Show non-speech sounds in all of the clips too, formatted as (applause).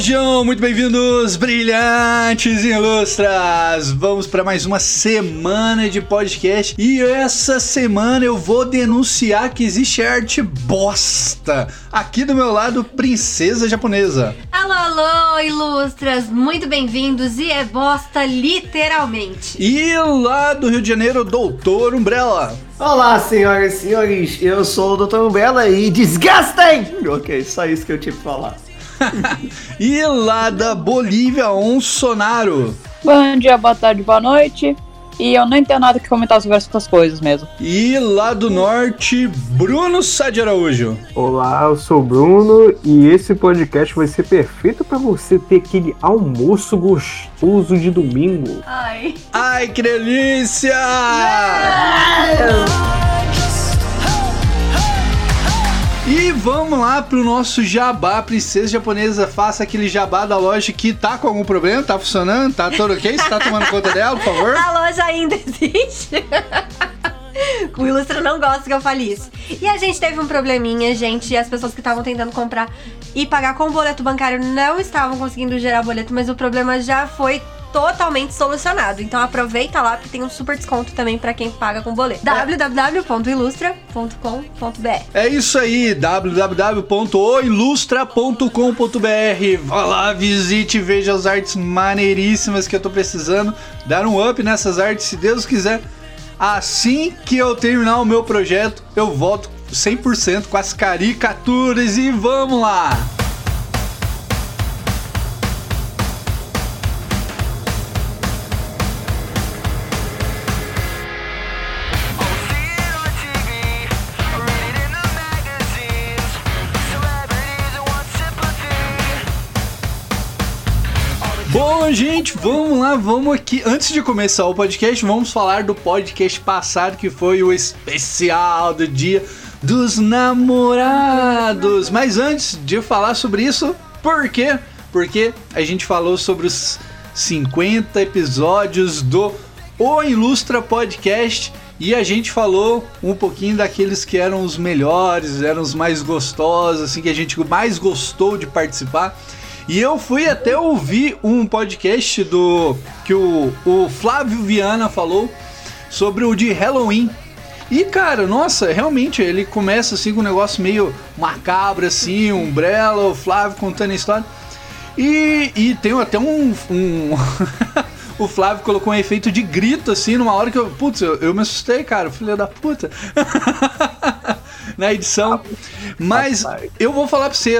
Sejam muito bem-vindos, brilhantes e ilustras! Vamos para mais uma semana de podcast e essa semana eu vou denunciar que existe arte bosta. Aqui do meu lado, princesa japonesa. Alô, alô, ilustras! Muito bem-vindos e é bosta literalmente. E lá do Rio de Janeiro, doutor Umbrella. Olá, senhoras e senhores, eu sou o Dr. Umbrella e desgastem! Ok, só isso que eu tinha que falar. E lá da Bolívia, um Sonaro. Bom dia, boa tarde, boa noite. E eu não entendo nada que comentar sobre essas coisas mesmo. E lá do norte, Bruno Sá de Araújo. Olá, eu sou o Bruno e esse podcast vai ser perfeito para você ter aquele almoço gostoso de domingo. Ai. Ai, que delícia! E vamos lá pro nosso jabá, princesa japonesa. Faça aquele jabá da loja que tá com algum problema, tá funcionando, tá tudo ok? Você tá tomando conta dela, por favor? (laughs) A loja ainda existe. (laughs) (laughs) o Ilustra não gosta que eu fale isso. E a gente teve um probleminha, gente, e as pessoas que estavam tentando comprar e pagar com boleto bancário não estavam conseguindo gerar boleto, mas o problema já foi totalmente solucionado. Então aproveita lá porque tem um super desconto também para quem paga com boleto. É. www.ilustra.com.br. É isso aí, www.oilustra.com.br. Vá lá, visite, veja as artes maneiríssimas que eu tô precisando. Dar um up nessas artes, se Deus quiser. Assim que eu terminar o meu projeto, eu volto 100% com as caricaturas e vamos lá! Bom, gente, vamos lá, vamos aqui. Antes de começar o podcast, vamos falar do podcast passado que foi o especial do dia dos namorados. Mas antes de falar sobre isso, por quê? Porque a gente falou sobre os 50 episódios do O Ilustra Podcast e a gente falou um pouquinho daqueles que eram os melhores, eram os mais gostosos, assim que a gente mais gostou de participar. E eu fui até ouvir um podcast do que o, o Flávio Viana falou sobre o de Halloween. E cara, nossa, realmente ele começa assim com um negócio meio macabro assim, umbrella, o Flávio contando a história. E, e tem até um. um (laughs) o Flávio colocou um efeito de grito assim, numa hora que eu. Putz, eu, eu me assustei, cara, filho da puta. (laughs) Na edição. Mas eu vou falar pra você,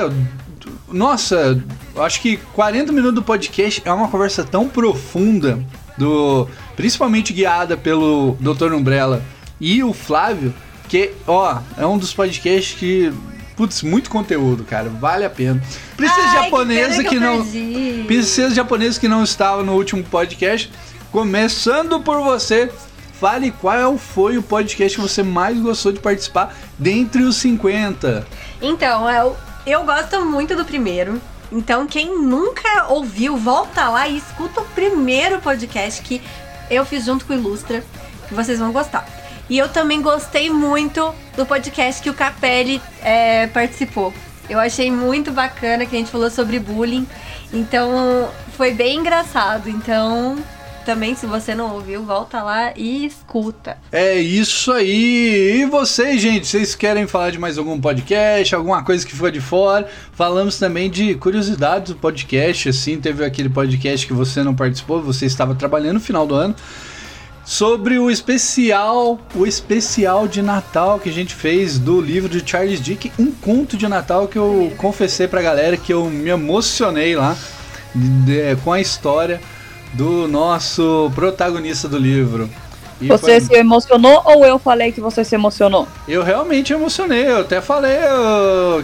nossa, acho que 40 minutos do podcast é uma conversa tão profunda, do principalmente guiada pelo Dr. Umbrella e o Flávio, que, ó, é um dos podcasts que Putz, muito conteúdo, cara. Vale a pena. Princesa Ai, japonesa que, que não. Princesa japonesa que não estava no último podcast. Começando por você. Fale qual foi o podcast que você mais gostou de participar dentre os 50. Então, é o eu gosto muito do primeiro. Então, quem nunca ouviu, volta lá e escuta o primeiro podcast que eu fiz junto com o Ilustra, que vocês vão gostar. E eu também gostei muito do podcast que o Capelli é, participou. Eu achei muito bacana que a gente falou sobre bullying. Então, foi bem engraçado. Então, também, se você não ouviu, volta lá e escuta. É isso aí. E vocês, gente, vocês querem falar de mais algum podcast, alguma coisa que ficou de fora? Falamos também de curiosidades do podcast, assim, teve aquele podcast que você não participou, você estava trabalhando no final do ano sobre o especial, o especial de Natal que a gente fez do livro de Charles Dick, um conto de Natal que eu confessei pra galera que eu me emocionei lá de, com a história do nosso protagonista do livro. E você foi... se emocionou ou eu falei que você se emocionou? Eu realmente emocionei, eu até falei,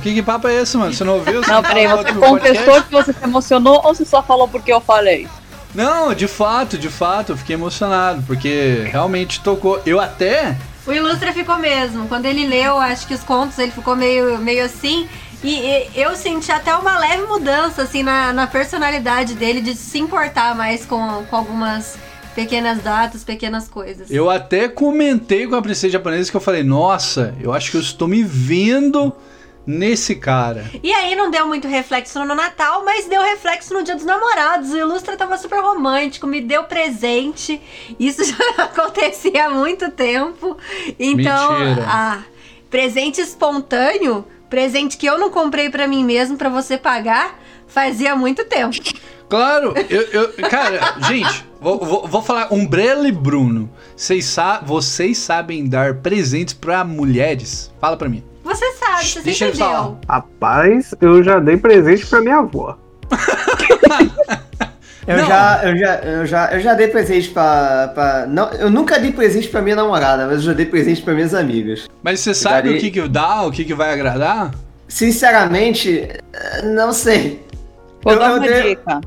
que, que papo é esse, mano? Você não ouviu? Você não, peraí, você confessou que você se emocionou ou você só falou porque eu falei? Não, de fato, de fato, eu fiquei emocionado, porque realmente tocou. Eu até. O Ilustra ficou mesmo. Quando ele leu, acho que os contos, ele ficou meio, meio assim. E, e, eu senti até uma leve mudança, assim, na, na personalidade dele, de se importar mais com, com algumas pequenas datas, pequenas coisas. Eu até comentei com a princesa japonesa que eu falei, nossa, eu acho que eu estou me vendo nesse cara. E aí não deu muito reflexo no Natal, mas deu reflexo no Dia dos Namorados. O Ilustra tava super romântico, me deu presente. Isso (laughs) já acontecia há muito tempo. Então, Mentira. ah, presente espontâneo, presente que eu não comprei pra mim mesmo pra você pagar, fazia muito tempo. Claro, eu, eu- cara, (laughs) gente, vou, vou, vou falar, Umbrella e Bruno, vocês, sa vocês sabem dar presentes pra mulheres? Fala pra mim. Você sabe, você Deixa sempre eu deu. Rapaz, eu já dei presente pra minha avó. (laughs) Eu Não. já, eu já, eu já, eu já dei presente pra, pra. Não, eu nunca dei presente pra minha namorada, mas eu já dei presente pra minhas amigas. Mas você sabe darei- o que que dá, o que que vai agradar? Sinceramente, não sei. Vou Eu- dar eu uma dei- dica.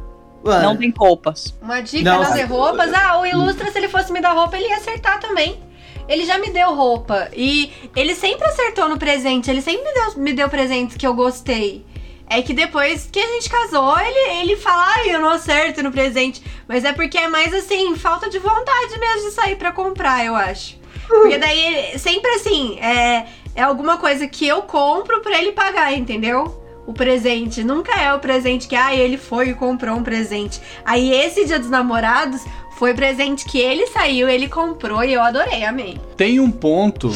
Mano, Não tem roupas. Uma dica Não, não, cara. roupas. Ah, o Ilustra, se ele fosse me dar roupa, ele ia acertar também. Ele já me deu roupa. E ele sempre acertou no presente. Ele sempre me deu, me deu presentes que eu gostei. É que depois que a gente casou, ele, ele fala, ai, eu não acerto no presente. Mas é porque é mais assim, falta de vontade mesmo de sair pra comprar, eu acho. Porque daí, ele- sempre assim, é, é alguma coisa que eu compro pra ele pagar, entendeu? O presente. Nunca é o presente que, ah, ele foi e comprou um presente. Aí esse dia dos namorados foi presente que ele saiu, ele comprou e eu adorei, amei. Tem um ponto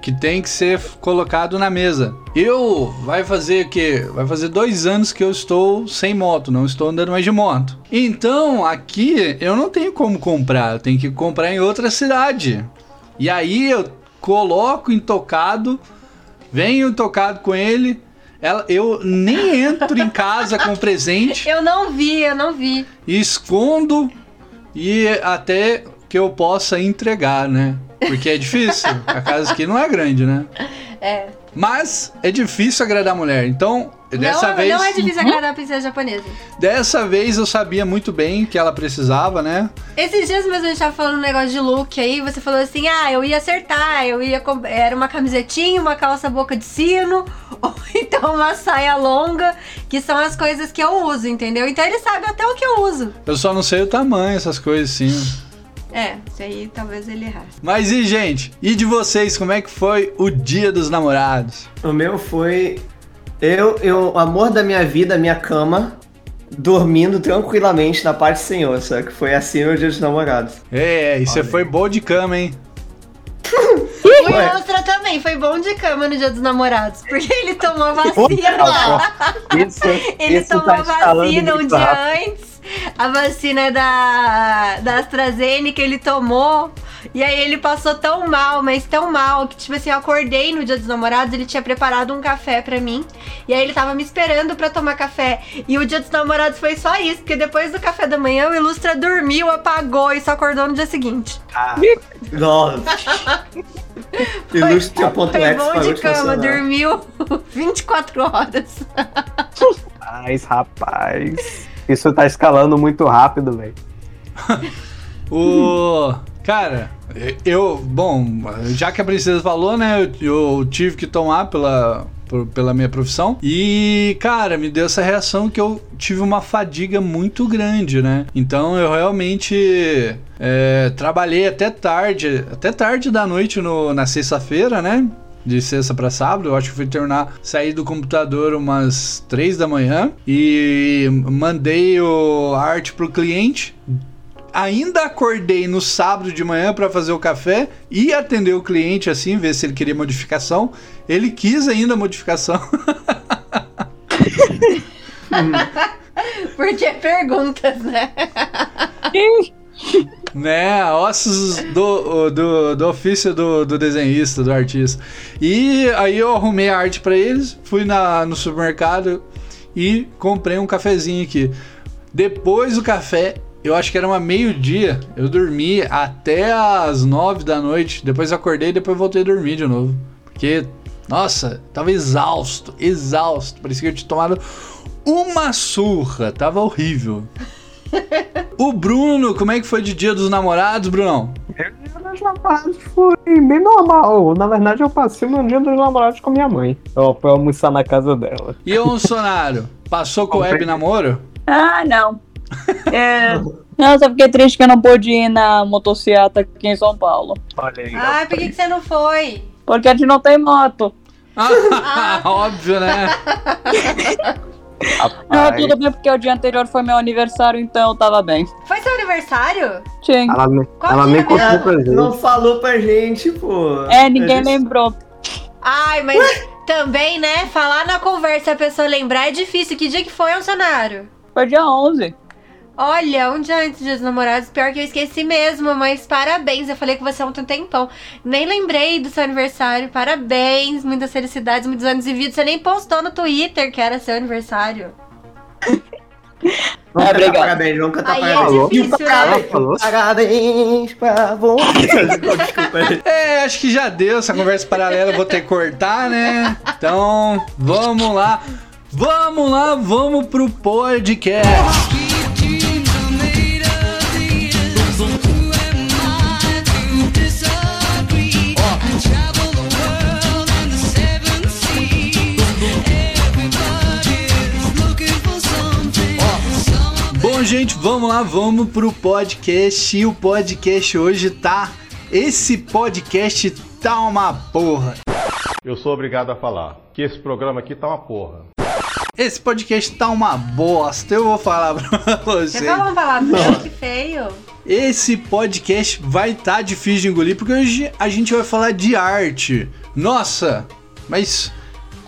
que tem que ser colocado na mesa. Eu vai fazer o quê? Vai fazer dois anos que eu estou sem moto, não estou andando mais de moto. Então aqui eu não tenho como comprar, eu tenho que comprar em outra cidade. E aí eu coloco intocado, venho tocado com ele. Ela, eu nem entro em casa com presente (laughs) Eu não vi, eu não vi. escondo e até que eu possa entregar, né? Porque é difícil. A casa aqui não é grande, né? É. Mas é difícil agradar a mulher. Então, dessa não, vez, não é difícil agradar a princesa japonesa. dessa vez eu sabia muito bem que ela precisava, né? Esses dias mesmo a gente tava falando um negócio de look aí, você falou assim, ah, eu ia acertar, eu ia... Era uma camisetinha, uma calça boca de sino, (laughs) ou então uma saia longa, que são as coisas que eu uso, entendeu? Então ele sabe até o que eu uso. Eu só não sei o tamanho, essas coisas assim. É, isso aí talvez ele errasse. Mas e, gente? E de vocês, como é que foi o dia dos namorados? o meu foi. Eu, eu, o amor da minha vida, minha cama, dormindo tranquilamente na paz do Senhor, só que foi assim meu dia dos namorados. É, e você foi bom de cama, hein? (laughs) O Ué. Também foi bom de cama no dia dos namorados, porque ele tomou Olha vacina. Isso, (laughs) Ele isso tomou tá a vacina um dia rápido. antes. A vacina da, da AstraZeneca ele tomou. E aí ele passou tão mal, mas tão mal, que tipo assim, eu acordei no dia dos namorados, ele tinha preparado um café pra mim. E aí ele tava me esperando pra tomar café. E o dia dos namorados foi só isso, porque depois do café da manhã o Ilustra dormiu, apagou e só acordou no dia seguinte. Nossa. (laughs) (laughs) Ilustre ponto Foi bom de cama, dormiu (laughs) 24 horas. Rapaz, rapaz. Isso tá escalando muito rápido, velho. (laughs) O. Cara, eu. Bom, já que a princesa falou, né? Eu, eu tive que tomar pela. Por- Pela minha profissão. E, cara, me deu essa reação que eu tive uma fadiga muito grande, né? Então eu realmente é, trabalhei até tarde, até tarde da noite no, na sexta-feira, né? De sexta pra sábado, eu acho que fui terminar, sair do computador umas três da manhã e mandei o a arte pro cliente, ainda acordei no sábado de manhã para fazer o café e atender o cliente assim, ver se ele queria modificação. Ele quis ainda modificação. (laughs) Porque perguntas, né? (laughs) né? Ossos do, do, do ofício do, do desenhista, do artista. E aí eu arrumei a arte para eles, fui na, no supermercado e comprei um cafezinho aqui. Depois do café, eu acho que era uma meio-dia, eu dormi até as nove da noite. Depois acordei e depois voltei a dormir de novo. Porque, nossa, tava exausto, exausto. Parecia que eu tinha tomado uma surra, tava horrível. (laughs) O Bruno, como é que foi de dia dos namorados, Brunão? Meu dia dos namorados foi bem normal. Na verdade, eu passei meu dia dos namorados com minha mãe. Eu fui almoçar na casa dela. E o Sonaro? Passou com o web namoro? Ah, não. É... Não, só fiquei triste que eu não pude ir na motocicleta aqui em São Paulo. Olha aí. Ai, por que, que você não foi? Porque a gente não tem moto. Ah, (laughs) óbvio, né? Não, tudo bem, porque o dia anterior foi meu aniversário, então eu tava bem. Foi seu aniversário? Sim. ela, Qual ela nem contou pra gente. Não falou pra gente, pô. É, ninguém gente- lembrou. Ai, mas também, né? Falar na conversa a pessoa lembrar é difícil. Que dia que foi, Ancionário? Foi dia 11. Olha, um dia antes dos namorados, pior que eu esqueci mesmo, mas parabéns. Eu falei com você ontem um tempão. Nem lembrei do seu aniversário. Parabéns, muitas felicidades, muitos anos de vida. Você nem postou no Twitter que era seu aniversário. Vamos É, cantar obrigado. parabéns, vamos cantar Aí é parabéns. difícil, E né? Falou. Parabéns pra você. (laughs) Desculpa aí. É, acho que já deu essa conversa paralela, eu vou ter que cortar, né? Então, vamos lá. Vamos lá, vamos pro podcast. Bom, gente, vamos lá, vamos pro podcast. E o podcast hoje tá. Esse podcast tá uma porra. Eu sou obrigado a falar que esse programa aqui tá uma porra. Esse podcast tá uma bosta. Eu vou falar (laughs) pra Você você. falou uma palavra que feio. Esse podcast vai estar tá difícil de engolir porque hoje a gente vai falar de arte. Nossa, mas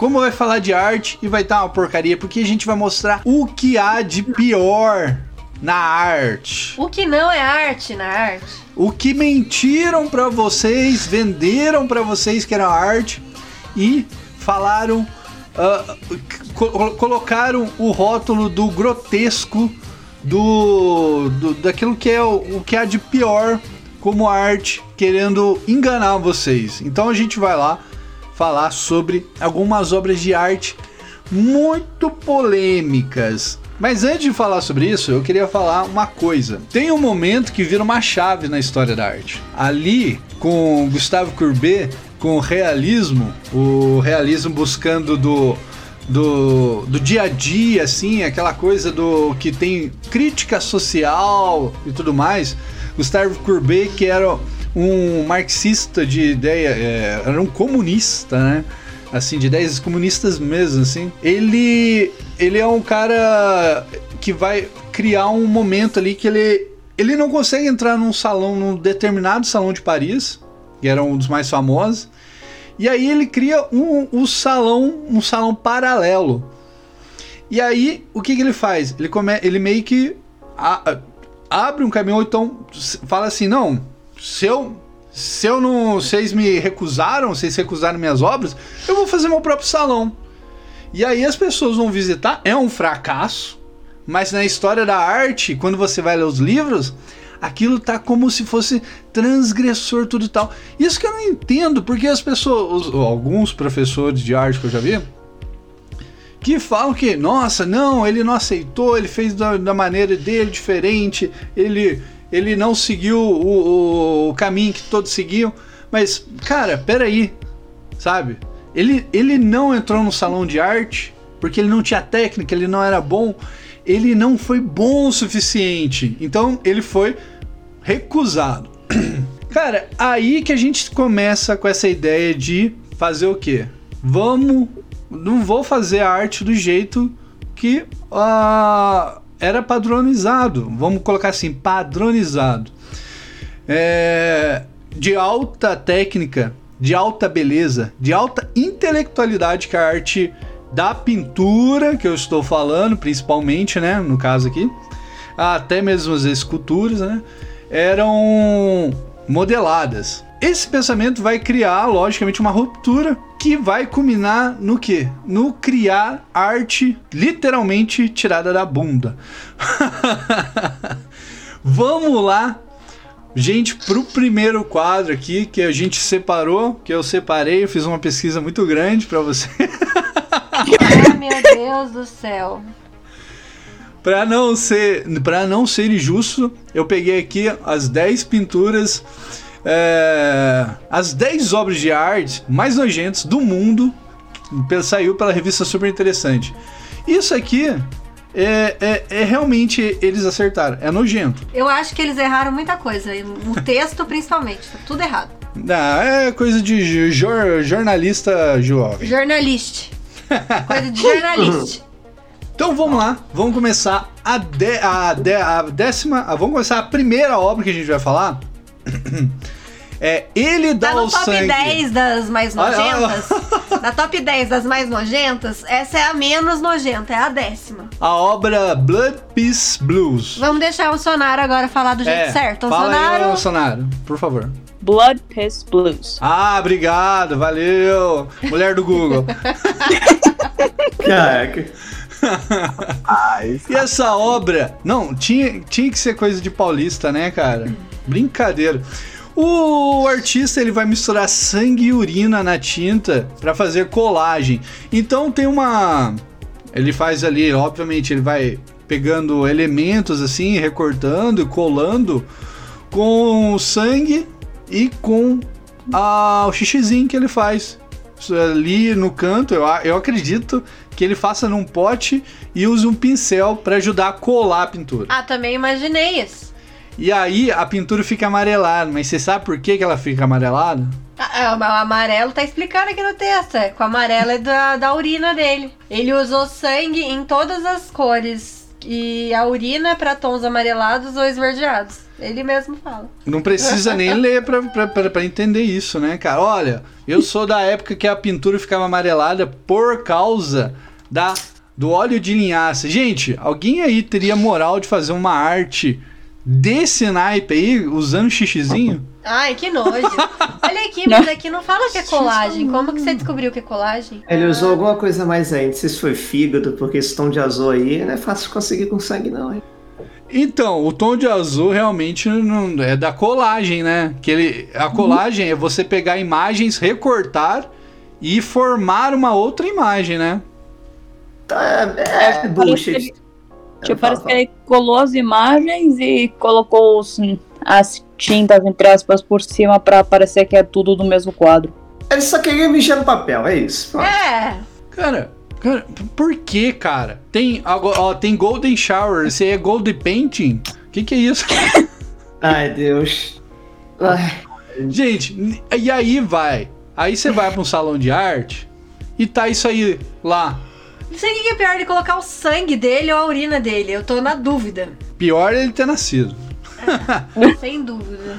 como vai falar de arte e vai estar tá uma porcaria? Porque a gente vai mostrar o que há de pior na arte. O que não é arte na arte? O que mentiram pra vocês, venderam pra vocês que era arte e falaram, ah, co- colocaram o rótulo do grotesco do, do daquilo que é o, o que há de pior como arte, querendo enganar vocês. Então a gente vai lá falar sobre algumas obras de arte muito polêmicas. Mas antes de falar sobre isso, eu queria falar uma coisa. Tem um momento que vira uma chave na história da arte. Ali, com Gustavo Courbet, com o realismo, o realismo buscando do, do, do dia a dia, assim, aquela coisa do que tem crítica social e tudo mais. Gustavo Courbet, que era um marxista de ideia, é, era um comunista, né? Assim, de ideias comunistas mesmo, assim. Ele, ele é um cara que vai criar um momento ali que ele, ele não consegue entrar num salão, num determinado salão de Paris, que era um dos mais famosos. E aí ele cria um, um salão, um salão paralelo. E aí, o que, que ele faz? Ele, come, ele meio que a- abre um caminho, ou então fala assim, não, se eu, se eu não, vocês me recusaram, vocês recusaram minhas obras, eu vou fazer meu próprio salão. E aí as pessoas vão visitar, é um fracasso, mas na história da arte, quando você vai ler os livros, aquilo tá como se fosse transgressor tudo e tal. Isso que eu não entendo, porque as pessoas, alguns professores de arte que eu já vi, que falam que, nossa, não, ele não aceitou, ele fez da, da maneira dele diferente, ele, ele não seguiu o, o, caminho que todos seguiam. Mas, cara, peraí, sabe? Ele, ele não entrou no salão de arte porque ele não tinha técnica, ele não era bom, ele não foi bom o suficiente. Então ele foi recusado. (clears throat) Cara, aí que a gente começa com essa ideia de fazer o quê? Vamos. Não vou fazer a arte do jeito que ah, era padronizado. Vamos colocar assim, padronizado. É, de alta técnica, de alta beleza, de alta intelectualidade que a arte da pintura, que eu estou falando, principalmente, né, no caso aqui, até mesmo as esculturas, né, eram modeladas. Esse pensamento vai criar, logicamente, uma ruptura que vai culminar no que? No criar arte literalmente tirada da bunda. (laughs) Vamos lá, gente, pro primeiro quadro aqui que a gente separou, que eu separei, eu fiz uma pesquisa muito grande para você. Ai, meu Deus do céu. (laughs) Para não ser, para não ser injusto, eu peguei aqui as 10 pinturas, é, as 10 obras de arte mais nojentas do mundo, saiu pela revista Super Interessante. Isso aqui é, é, é realmente eles acertaram, é nojento. Eu acho que eles erraram muita coisa. O texto, principalmente. Tá tudo errado. Não, é coisa de jor- jornalista jovem. Jornalista. (laughs) Coisa de jornalista. Então vamos lá, vamos começar a, de- a, de- a décima. a- vamos começar a primeira obra que a gente vai falar. É Ele dá Tá no o top sangue. 10 das mais nojentas. Na top 10 das mais nojentas, essa é a menos nojenta, é a décima. A obra Blood Peace Blues. Vamos deixar o Sonaro agora falar do jeito É, certo. O fala Sonaro. aí, Sonaro, por favor. Blood Piss Blues. Ah, obrigado, valeu. Mulher do Google. (laughs) Caraca. (laughs) E essa obra, não, tinha, tinha que ser coisa de paulista, né, cara? Brincadeira. O artista ele vai misturar sangue e urina na tinta para fazer colagem. Então tem uma ele faz ali, obviamente, ele vai pegando elementos assim, recortando e colando com sangue e com a, o xixizinho que ele faz. Ali no canto, eu, eu acredito que ele faça num pote e use um pincel para ajudar a colar a pintura. Ah, também imaginei isso. E aí a pintura fica amarelada, mas você sabe por que, que ela fica amarelada? Ah, o amarelo tá explicando aqui no texto. É, com o amarelo é da, da urina dele. Ele usou sangue em todas as cores. E a urina é pra tons amarelados ou esverdeados. Ele mesmo fala. Não precisa nem ler pra, pra, pra, pra entender isso, né, cara? Olha, eu sou da época que a pintura ficava amarelada por causa da, do óleo de linhaça. Gente, alguém aí teria moral de fazer uma arte desse naipe aí, usando xixizinho? Ai, que nojo. (laughs) Olha aqui, mas aqui não fala que é colagem. Como que você descobriu que é colagem? Ele usou alguma coisa mais aí, não sei se foi fígado, porque esse tom de azul aí não é fácil de conseguir com sangue, não, hein? Então, o tom de azul realmente não é da colagem, né? Que ele, a colagem é você pegar imagens, recortar e formar uma outra imagem, né? Tá, é, é, Parece bullshit. Que Tipo, parece que ele colou as imagens e colocou os- as tintas, entre aspas, por cima pra parecer que é tudo do mesmo quadro. Ele só queria mexer no papel, é isso. Pronto. É. Cara, cara, por que, cara? Tem, ó, tem Golden Shower, aí é Gold Painting? O que, que é isso? (laughs) Ai, Deus. Ai, Gente, e aí vai. Aí você vai pra um salão de arte e tá isso aí lá. Não sei o que é pior de colocar o sangue dele ou a urina dele. Eu tô na dúvida. Pior é ele ter nascido. (laughs) Sem dúvida.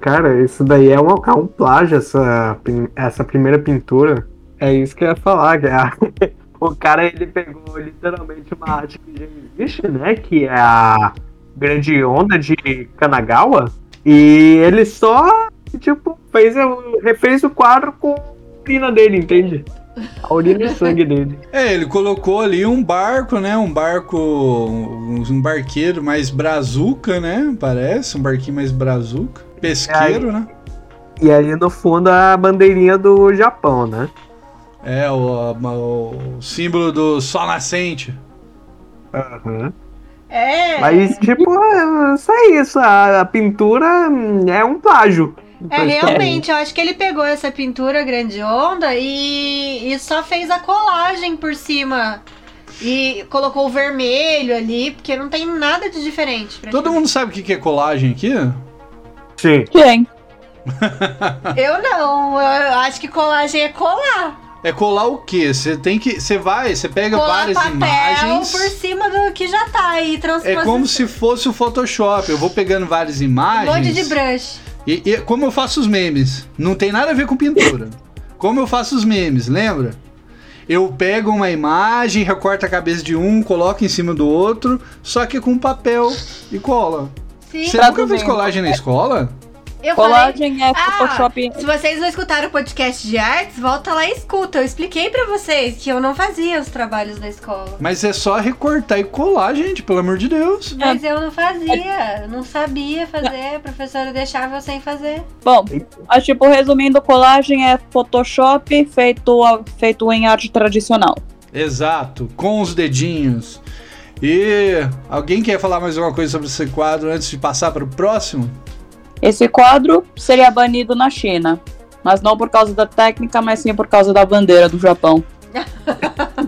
Cara, isso daí é um, é um plágio, essa, essa primeira pintura. É isso que eu ia falar, que é (laughs) o cara ele pegou literalmente uma arte que já existe, né? Que é a grande onda de Kanagawa. E ele só, tipo, fez, refez o quadro com a urina dele, entende? A urina e sangue dele. É, ele colocou ali um barco, né? Um barco. Um, um barqueiro mais brazuca, né? Parece, um barquinho mais brazuca. Pesqueiro, né? E ali no fundo a bandeirinha do Japão, né? É, o, o símbolo do sol nascente. Aham. É. Mas, tipo, é só isso. A, a pintura hum, é um plágio. É, realmente, eu acho que ele pegou essa pintura grande onda e, e só fez a colagem por cima. E colocou o vermelho ali, porque não tem nada de diferente. Todo mundo sabe o que que é colagem aqui? Sim. Quem? (laughs) Eu não, eu acho que colagem é colar. É colar o quê? Você tem que. Você vai, você pega Colar várias papel imagens. por cima do que já tá aí, É como se fosse o Photoshop. Eu vou pegando várias Um imagens. monte de brush. E, e como eu faço os memes? Não tem nada a ver com pintura. como eu faço os memes, lembra? Eu pego uma imagem, recorto a cabeça de um, coloco em cima do outro, só que com papel e cola. Sim, Você nunca fez colagem na escola? Eu falei. Colagem é Ah, Photoshop. se vocês não escutaram o podcast de artes, volta lá e escuta. Eu expliquei pra vocês que eu não fazia os trabalhos da escola. Mas é só recortar e colar, gente, pelo amor de Deus. Mas eu não fazia, eu não sabia fazer, a professora deixava eu sem fazer. Bom, mas tipo, resumindo, colagem é Photoshop feito, feito em arte tradicional. Exato, com os dedinhos. E alguém quer falar mais alguma coisa sobre esse quadro antes de passar para o próximo? Esse quadro seria banido na China. Mas não por causa da técnica, mas sim por causa da bandeira do Japão.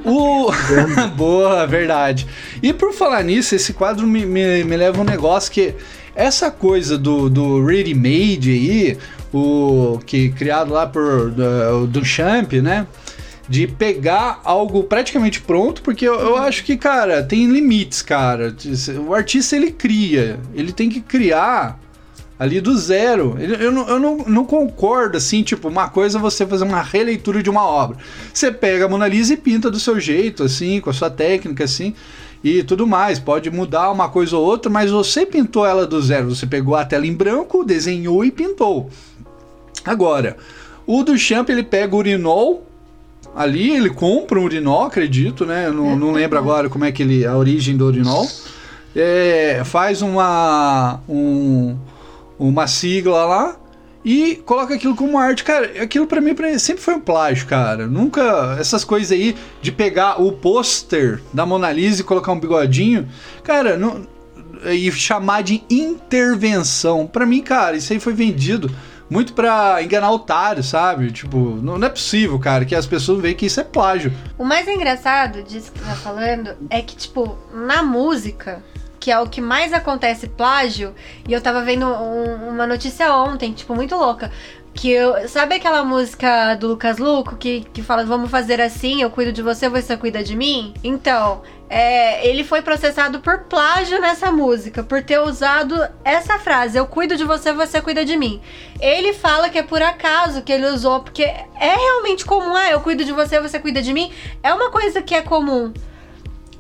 O... (laughs) (laughs) Boa, verdade. E por falar nisso, esse quadro me, me, me leva a um negócio que essa coisa do, do ready-made aí, o que criado lá por do, Duchamp, né? De pegar algo praticamente pronto, porque eu, eu acho que, cara, tem limites, cara. O artista ele cria, ele tem que criar ali do zero. Eu, não, eu não, não, concordo, assim, tipo, uma coisa é você fazer uma releitura de uma obra. Você pega a Mona Lisa e pinta do seu jeito, assim, com a sua técnica, assim, e tudo mais. Pode mudar uma coisa ou outra, mas você pintou ela do zero. Você pegou a tela em branco, desenhou e pintou. Agora, o Duchamp ele pega o urinol ali, ele compra um urinol, acredito, né? Eu não, não lembro agora como é que ele a origem do urinol. É, faz uma um, uma sigla lá e coloca aquilo como arte. Cara, aquilo para mim sempre foi um plágio, cara. Nunca essas coisas aí de pegar o pôster da Mona Lisa e colocar um bigodinho, cara, não, e chamar de intervenção. Para mim, cara, isso aí foi vendido muito pra enganar otário, sabe? Tipo, não, não, é possível, cara, que as pessoas veem que isso é plágio. O mais engraçado disso que você tá falando é que, tipo, na música, que é o que mais acontece plágio, e eu tava vendo um, uma notícia ontem, tipo, muito louca. Que eu, sabe aquela música do Lucas Luco que, que fala vamos fazer assim, eu cuido de você, você cuida de mim? Então, é, ele foi processado por plágio nessa música, por ter usado essa frase: Eu cuido de você, você cuida de mim. Ele fala que é por acaso que ele usou, porque é realmente comum. Ah, eu cuido de você, você cuida de mim. É uma coisa que é comum.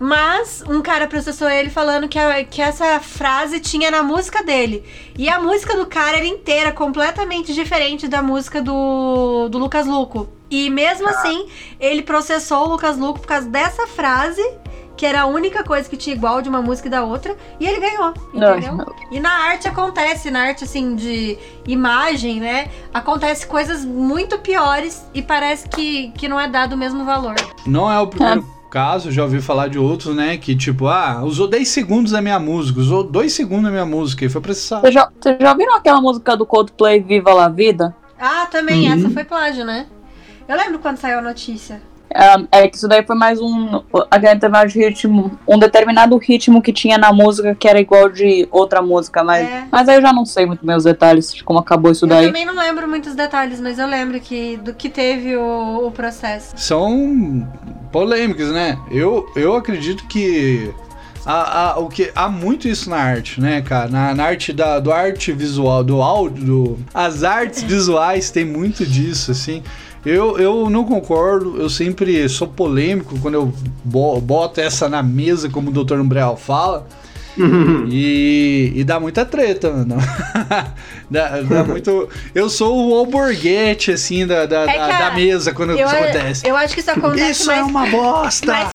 Mas um cara processou ele falando que, a, que essa frase tinha na música dele. E a música do cara era inteira, completamente diferente da música do, do Lucas Luco. E mesmo ah. assim, ele processou o Lucas Luco por causa dessa frase que era a única coisa que tinha igual de uma música e da outra, e ele ganhou, entendeu? Não. E na arte acontece, na arte assim de imagem, né? Acontece coisas muito piores e parece que, que não é dado o mesmo valor. Não é o primeiro. Caso, já ouvi falar de outros, né? Que tipo, ah, usou 10 segundos da minha música, usou 2 segundos da minha música e foi processado. Você já, você já viram aquela música do Coldplay Viva la Vida? Ah, também, uhum. essa foi plágio, né? Eu lembro quando saiu a notícia. É, é que isso daí foi mais um. Aquele mais ritmo. Um determinado ritmo que tinha na música que era igual de outra música, mas. É. Mas aí eu já não sei muito meus detalhes de como acabou isso eu daí. Eu também não lembro muitos detalhes, mas eu lembro que do que teve o, o processo. São polêmicas, né? Eu, eu acredito que. Há, há, o que, há muito isso na arte, né, cara? Na, na arte da, do arte visual, do áudio, do, as artes visuais tem muito disso, assim. Eu, eu não concordo, eu sempre sou polêmico quando eu boto essa na mesa, como o Dr. Umbrel fala. e, e, dá muita treta, mano. (laughs) dá, dá muito. Eu sou o alborguete, assim, da, da, é da, da, mesa quando isso acontece. Eu acho que isso acontece. Isso é uma bosta!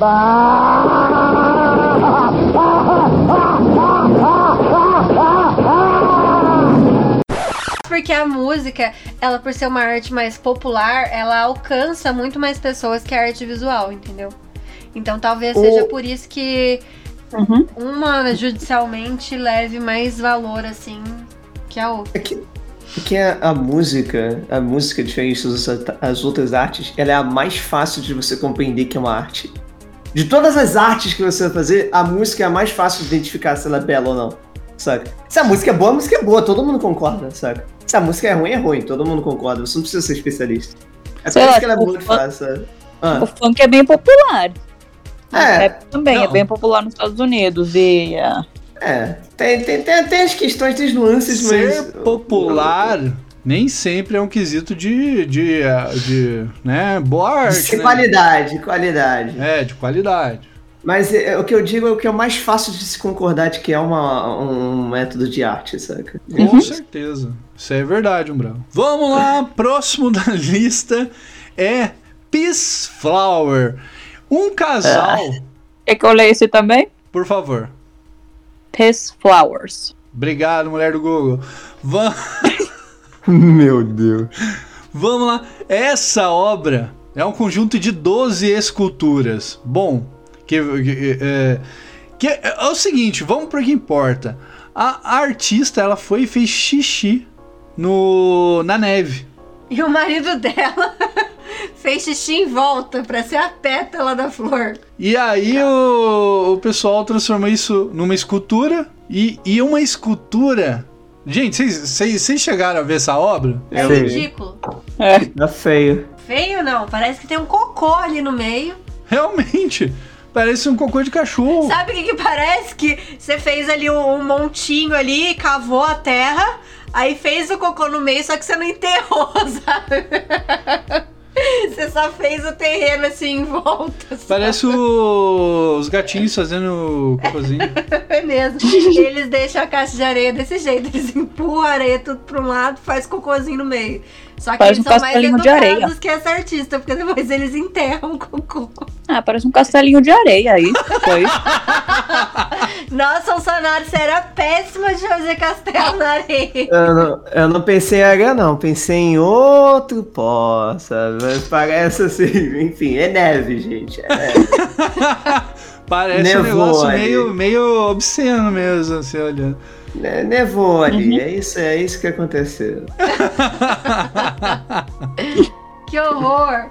Mas... porque a música, ela por ser uma arte mais popular, ela alcança muito mais pessoas que a arte visual, entendeu? Então talvez o... seja por isso que uhum. uma judicialmente leve mais valor assim que a outra. É que, é que a, a, música, a música diferente das outras artes, ela é a mais fácil de você compreender que é uma arte. De todas as artes que você vai fazer, a música é a mais fácil de identificar se ela é bela ou não, sabe? Se a música é boa, a música é boa, todo mundo concorda, sabe? Se a música é ruim, é ruim, todo mundo concorda. Você não precisa ser especialista. É por isso que ela é muito fácil. Ah. O funk é bem popular. É. também não. é bem popular nos Estados Unidos e. Uh... É, tem, tem, tem, tem as questões, tem as nuances, Ser mas. popular nem sempre é um quesito de, de, de né, boa arte. De né? qualidade, qualidade. É, de qualidade. Mas é, o que eu digo é o que é o mais fácil de se concordar de que é uma, um método de arte, saca? Com uhum. certeza. Isso é verdade, Umbral. Vamos lá, próximo (laughs) da lista é Peace Flower. Um casal. É que eu leio esse também? Por favor. Peace Flowers. Obrigado, mulher do Google. Vamos. (laughs) Meu Deus. Vamos lá. Essa obra é um conjunto de 12 esculturas. Bom, que, que, é, que é, é o seguinte, vamos para o que importa. A, a, artista, ela foi e fez xixi no, na neve. E o marido dela (laughs) fez xixi em volta para ser a pétala da flor. E aí o, o pessoal transformou isso numa escultura e, e uma escultura Gente, vocês chegaram a ver essa obra? É Sim. ridículo. É. Tá feio. Feio não, parece que tem um cocô ali no meio. Realmente. Parece um cocô de cachorro. Sabe o que, que parece? Que você fez ali um, um montinho ali, cavou a terra, aí fez o cocô no meio, só que você não enterrou, (laughs) sabe? Você só fez o terreno assim em volta. sabe? Parece o- os gatinhos fazendo cocôzinho. (laughs) É mesmo. Eles deixam a caixa de areia desse jeito. Eles empurram a areia tudo pra um lado e faz cocôzinho no meio. Só que Parece eles um são mais castelinho de educados areia. que essa artista, porque depois eles enterram o cocô. Ah, parece um castelinho de areia aí. Foi. Nossa, o Sonar, você era péssima de fazer castelo na areia. Eu não, eu não pensei em areia, não. Pensei em outro pó, sabe? Mas parece assim, enfim, é neve, gente. É neve. (laughs) Parece um Nevou negócio meio, meio obsceno mesmo, assim, olhando. Ne- Nevou ali, é, isso, é isso que aconteceu. (laughs) Que horror.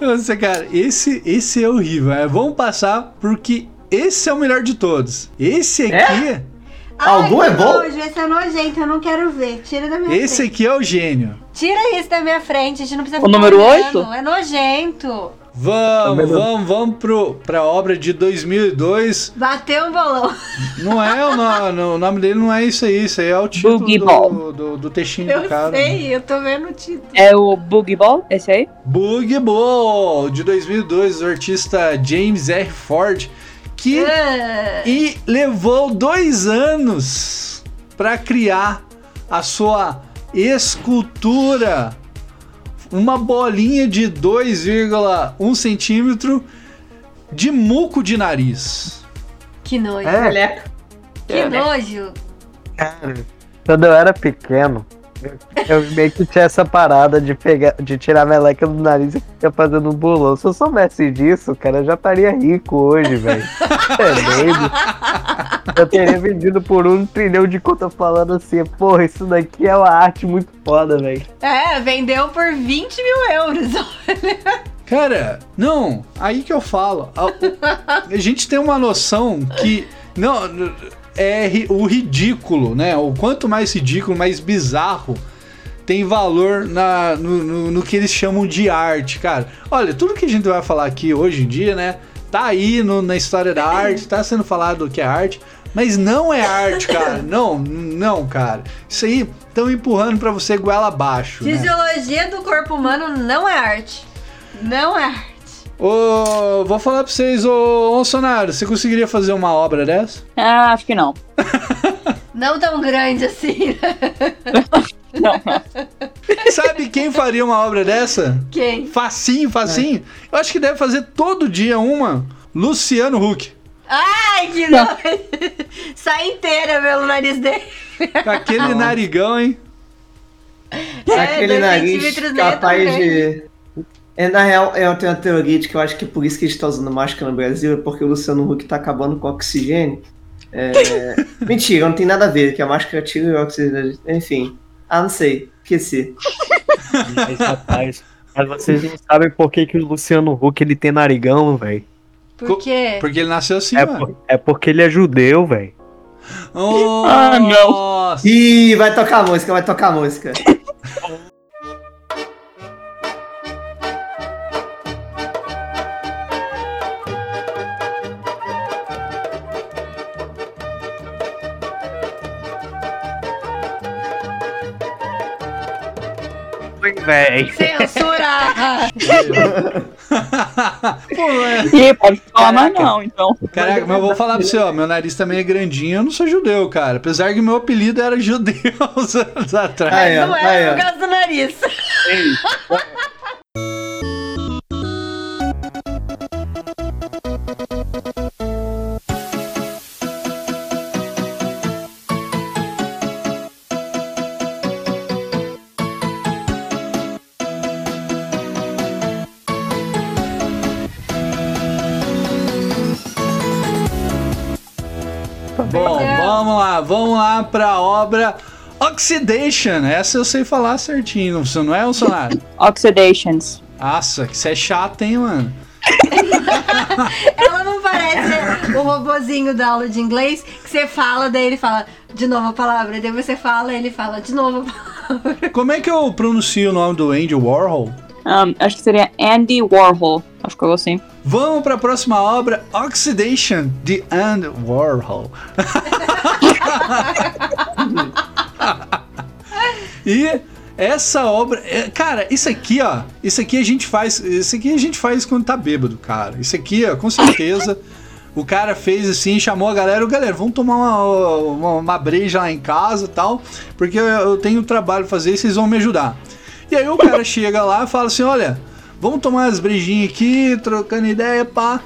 Nossa, cara, esse, esse é horrível. É, vamos passar porque esse é o melhor de todos. Esse aqui, Algum Ai, é que bom? Nojo, esse é nojento, eu não quero ver. Tira da minha esse frente. aqui é o gênio. Tira isso da minha frente, a gente não precisa O número olhando, oito? É nojento. Vamos, vamos, vamos pro, pra obra de 2002. Bateu um bolão. Não é o nome, o nome dele não é isso aí, isso aí é o título Boogie do, Ball. do, do textinho Eu do cara. né? sei, eu tô vendo o título. É o Boogie Ball? Esse aí? Boogie Ball, de 2002, do artista James R. Ford, que Ah, e levou dois anos para criar a sua escultura. Uma bolinha de 2,1 centímetro de muco de nariz. que nojo. É, Que nojo. cara. Quando eu era pequeno, eu, meio que tinha essa parada de pegar, de tirar a meleca do nariz e ficar fazendo um bolão. Se eu soubesse disso, cara, eu já estaria rico hoje, velho. É doido. Eu teria vendido por um trilhão de conta falando assim, porra, isso daqui é uma arte muito foda, velho. É, vendeu por 20 mil euros. (laughs) Cara, não, aí que eu falo. A, a gente tem uma noção que. Não, é o ridículo, né? O quanto mais ridículo, mais bizarro tem valor na, no, no- no que eles chamam de arte, cara. Olha, tudo que a gente vai falar aqui hoje em dia, né? Tá aí no- na história da arte, tá sendo falado que é arte, mas não é arte, cara. (laughs) Não, não, cara. Isso aí estão empurrando pra você goela abaixo. né? Fisiologia do corpo humano não é arte. Não é arte. Ô, vou falar pra vocês, ô, ô Sonaro, você conseguiria fazer uma obra dessa? (laughs) Ah, acho que não. Não tão grande assim. (laughs) Não, Sabe quem faria uma obra dessa? Quem? Facinho, facinho. Eu acho que deve fazer todo dia uma. Luciano Huck. Ai, que nojo. (laughs) Sai inteira pelo nariz dele. Com aquele narigão, hein? É, Aquele nariz é capaz grande. de. É, na real, eu tenho uma teoria de que eu acho que por isso que a gente tá usando máscara no Brasil é porque o Luciano Huck tá acabando com o oxigênio. É... (laughs) Mentira, não tem nada a ver, que a máscara tira o oxigênio. Enfim. Ah, não sei. Esqueci. Mas, rapaz, mas vocês não sabem por que, que o Luciano Huck ele tem narigão, velho. Por quê? Porque ele nasceu assim, É, mano. por- é porque ele é judeu, velho. Oh, Ah, não. Nossa. Ih, vai tocar a música, vai tocar a música. (laughs) Velho. Censura! Pô, é. Ih, pode falar mais não, então. Caraca, mas eu vou falar pra você, ó, meu nariz também é grandinho, eu não sou judeu, cara. Apesar que meu apelido era judeu (laughs) uns anos atrás. Ó, não aí, é por causa do nariz. Bom, (laughs) lá, vamos lá pra obra Oxidation. Essa eu sei falar certinho, você não é, Bolsonaro? (laughs) Oxidations. Nossa, que você é chato, hein, mano? (laughs) Ela não parece o robozinho da aula de inglês que você fala, daí ele fala de novo a palavra, daí você fala, ele fala de novo a palavra. Como é que eu pronuncio o nome do Andy Warhol? Um, acho que seria Andy Warhol. Acho que eu assim. Vamos para a próxima obra, Oxidation, de Andy Warhol. (laughs) e essa obra, é, cara, isso aqui, ó, isso aqui a gente faz, isso aqui a gente faz quando tá bêbado, cara. Isso aqui, ó, com certeza. o cara fez assim, chamou a galera, galera, vamos tomar uma, uma, uma breja lá em casa e tal, porque eu tenho trabalho pra fazer e vocês vão me ajudar. E aí o cara chega lá e fala assim: olha, vamos tomar as brejinhas aqui, trocando ideia, pá.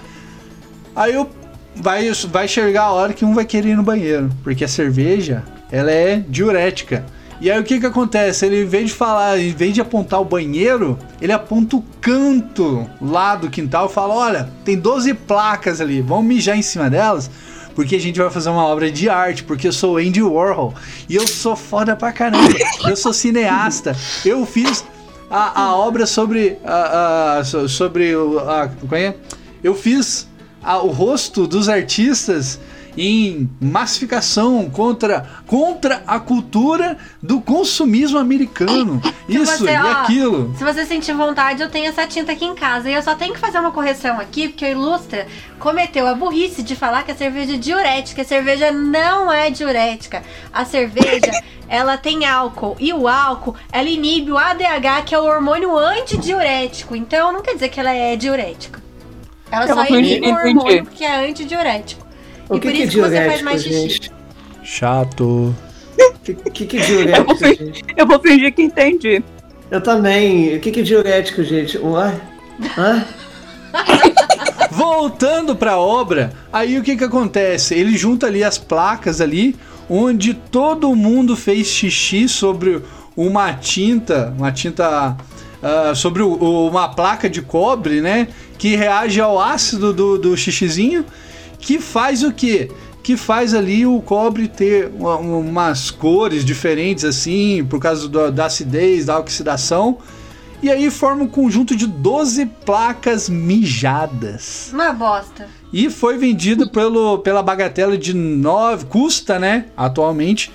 Aí eu vai, vai chegar a hora que um vai querer ir no banheiro, porque a cerveja, ela é diurética. E aí o que que acontece? Ele, em vez de falar, em vez de apontar o banheiro, ele aponta o canto lá do quintal e fala: Olha, tem 12 placas ali, vamos mijar em cima delas, porque a gente vai fazer uma obra de arte, porque eu sou Andy Warhol e eu sou foda pra caramba, eu sou cineasta, eu fiz a, a obra sobre. A, a, sobre. A, como é? Eu fiz a, o rosto dos artistas em massificação contra, contra a cultura do consumismo americano. (laughs) Isso você, e ó, aquilo. Se você sentir vontade, eu tenho essa tinta aqui em casa. E eu só tenho que fazer uma correção aqui, porque o Ilustra cometeu a burrice de falar que a cerveja é diurética. A cerveja não é diurética. A cerveja, (laughs) ela tem álcool. E o álcool, ela inibe o ADH, que é o hormônio antidiurético. Então, não quer dizer que ela é diurética. Ela Eu só entendi, inibe o hormônio porque é antidiurético. O e que, por que é isso que você faz diurético, mais xixi. gente? Chato. O que, que, que é diurético, gente? Eu vou fingir que entendi. Eu também. O que, que é diurético, gente? Ué? Hã? (laughs) Voltando pra obra, aí o que que acontece? Ele junta ali as placas ali, onde todo mundo fez xixi sobre uma tinta, uma tinta ah, sobre o- o- uma placa de cobre, né? Que reage ao ácido do, do xixizinho, que faz o quê? Que faz ali o cobre ter uma- umas cores diferentes, assim, por causa do- da acidez, da oxidação. E aí forma um conjunto de 12 placas mijadas. Uma bosta. E foi vendido pelo, pela bagatela de 9. Custa, né? Atualmente,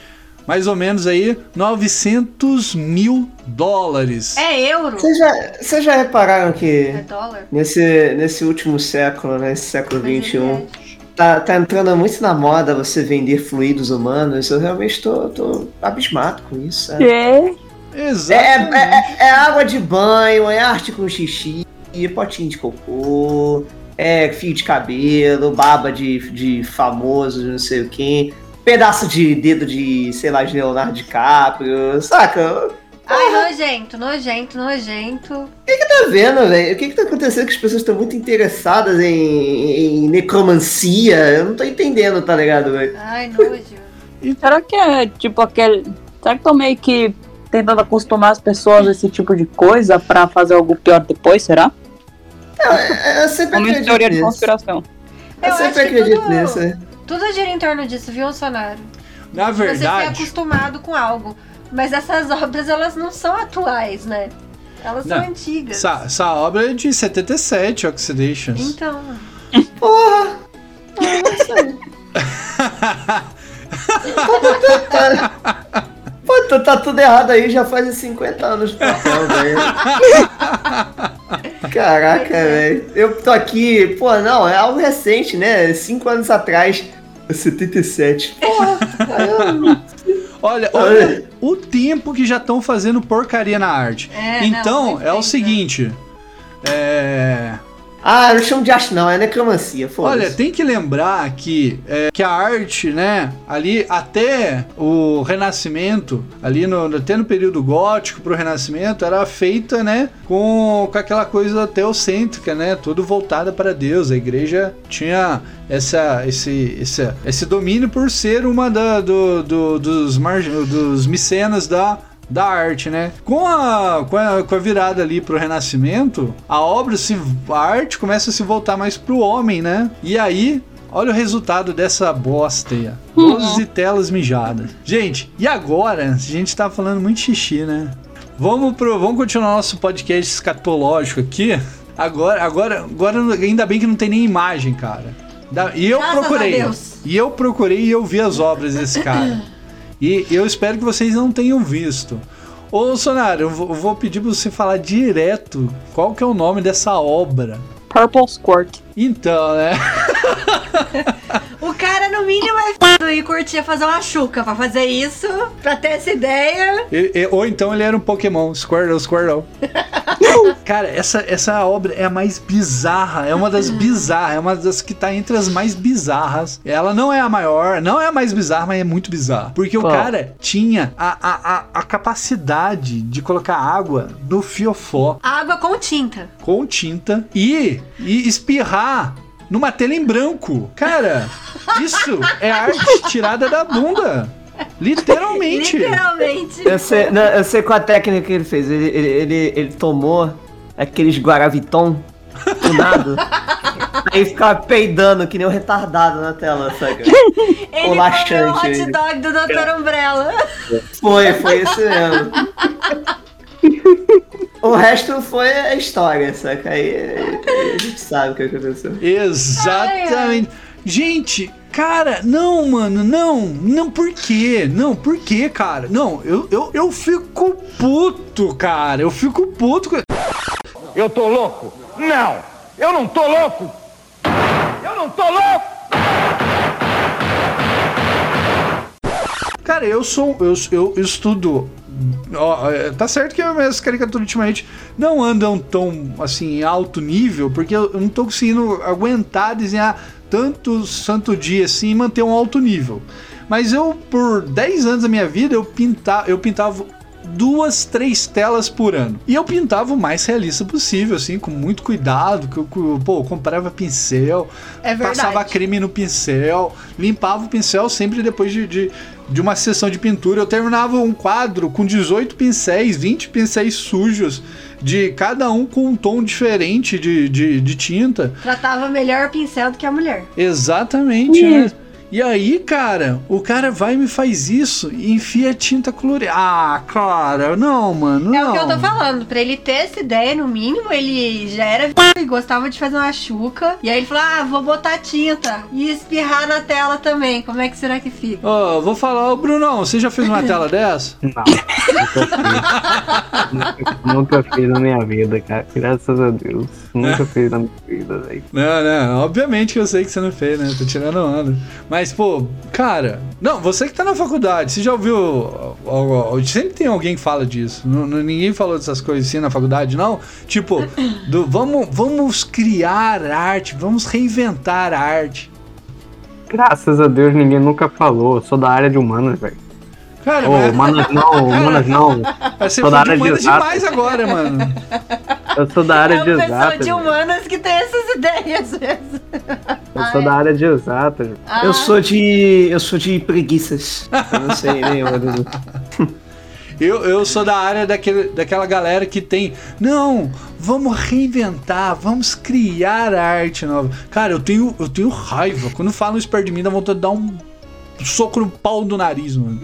mais ou menos aí 900 mil dólares. É euro? Vocês já, já repararam É que dólar? nesse, nesse último século, né? Esse século XXI, é- tá, tá entrando muito na moda você vender fluidos humanos. Eu realmente tô, tô abismado com isso. sabe? É. É, Exatamente. é, é água de banho, é arte com xixi, potinho de cocô, é fio de cabelo, baba de, de famoso, não sei o quê, pedaço de dedo de, sei lá, de Leonardo DiCaprio, saca? Ai, nojento, nojento, nojento. Tá vendo, velho? O que que tá acontecendo que as pessoas estão muito interessadas em, em necromancia? Eu não tô entendendo, tá ligado, velho? Ai, nojo. (laughs) Será que é tipo aquele. Será que tô meio que tentando acostumar as pessoas a esse tipo de coisa pra fazer algo pior depois, será? Eu, eu sempre acredito teoria de conspiração. Eu Eu sempre que acredito tudo- nisso. é. Tudo gira em torno disso, viu, Sonaro? Na Você foi verdade, acostumado com algo. Mas essas obras, elas não são atuais, né? Elas são Não. antigas. essa, essa obra é de 77, Oxidations. Então, Porra! Ah, não sei. Pô, tu tá tudo errado aí, já faz uns 50 anos papel, velho. Caraca, velho. Eu tô aqui, pô, não, é algo recente, né? 5 anos atrás. 77. Porra, caramba. Olha, olha o tempo que já estão fazendo porcaria na arte. É, então, não, é o perfeito. seguinte. É. Ah, não chamo de arte não, é necromancia, foda-se. Olha, tem que lembrar que, é, que a arte, né, ali até o Renascimento, ali no, até no período gótico pro Renascimento, era feita, né, com, com aquela coisa teocêntrica, né, tudo voltada para Deus. A igreja tinha essa, esse, esse, esse domínio por ser uma da, do, do- dos, margi- dos micenas da, da arte, né? Com a, com a, com a virada ali pro Renascimento, a obra, se, a arte começa a se voltar mais pro homem, né? E aí, olha o resultado dessa bosta aí, ó. 12 telas mijadas. Gente, e agora? A gente tá falando muito xixi, né? Vamos, pro, vamos continuar nosso podcast escatológico aqui. Agora, agora, agora, ainda bem que não tem nem imagem, cara. E eu Graças procurei. E eu procurei e eu vi as obras desse cara. (laughs) e eu espero que vocês não tenham visto. Ô, Sonário, eu vou, eu vou pedir pra você falar direto qual que é o nome dessa obra. Purple Squirt. Então, né? (laughs) O cara, no mínimo, é f... e curtia fazer uma chuca pra fazer isso, pra ter essa ideia. E- e- ou então ele era um Pokémon, Squirtle, Squirtle. (laughs) Cara, essa, essa obra é a mais bizarra, é uma das bizarras, é uma das que tá entre as mais bizarras. Ela não é a maior, não é a mais bizarra, mas é muito bizarra. Porque o cara tinha a, a, a, a capacidade de colocar água no fiofó Água com tinta. com tinta e, e espirrar numa tela em branco. Cara, isso é arte tirada da bunda. Literalmente. Literalmente. Eu sei, não, eu sei qual a técnica que ele fez. Ele, ele, ele, ele tomou aqueles Guaraviton tunado. (laughs) aí ficava peidando que nem um retardado na tela, sabe? Ele comeu o hot ele. dog do Dr. Umbrella. Foi, foi isso mesmo. (laughs) O resto foi a história, saca? Aí a gente sabe o que aconteceu. Exatamente. Gente, cara, não, mano, não, não, por quê? Não, por quê, cara? Não, eu, eu, eu fico puto, cara, eu fico puto. Eu tô louco? Não! Eu não tô louco! Eu não tô louco! Cara, eu sou, eu, eu estudo. É, tá certo que as caricaturas ultimamente não andam tão assim alto nível, porque eu, não tô conseguindo aguentar desenhar tanto santo dia assim e manter um alto nível. Mas eu, por 10 anos da minha vida, eu, pinta, eu pintava duas, três telas por ano. E eu pintava o mais realista possível, assim, com muito cuidado. Que eu, pô, eu comprava pincel, É passava creme no pincel, limpava o pincel sempre depois de, de, de uma sessão de pintura. Eu terminava um quadro com 18 pincéis, 20 pincéis sujos, de cada um com um tom diferente de, de, de tinta. Tratava melhor o pincel do que a mulher. Exatamente, né? E aí, cara, o cara vai e me faz isso e enfia tinta colorida. Ah, cara, não, mano, É não. o que eu tô falando. Pra ele ter essa ideia, no mínimo, ele já era e gostava de fazer uma chuca. E aí ele falou: ah, vou botar tinta e espirrar na tela também. Como é que será que fica? Ó, vou falar, ô Brunão, você já fez uma (laughs) tela dessa? Não, nunca fiz. (laughs) nunca fiz na minha vida, cara. Graças a Deus. Nunca fiz na minha vida, velho. Não, não, obviamente que eu sei que você não fez, né? Tô tirando onda. Mas, pô, cara, não, você que tá na faculdade, você já ouviu. sempre tem alguém que fala disso. Ninguém falou dessas coisas assim na faculdade, não. Tipo, (coughs) do, vamos, vamos criar arte, vamos reinventar a arte. Graças a Deus ninguém nunca falou. Eu sou da área de humanas, velho. Cara, Ô, mas- humanas não, (laughs) humanas não. você sou foi da área de de humanas exatas. demais agora, mano. (laughs) Eu sou da área é de uma pessoa exatas. de velho. humanas que tem essas ideias às vezes. Eu sou da área de exatas. Ah, Eu sou de. Eu sou de preguiças. Eu não sei nenhuma das Eu, eu sou da área daquele, daquela galera que tem. Não, vamos reinventar, vamos criar arte nova. Cara, eu tenho, eu tenho raiva. Quando falam isso perto de mim, dá vontade de dar um soco no pau do nariz, mano.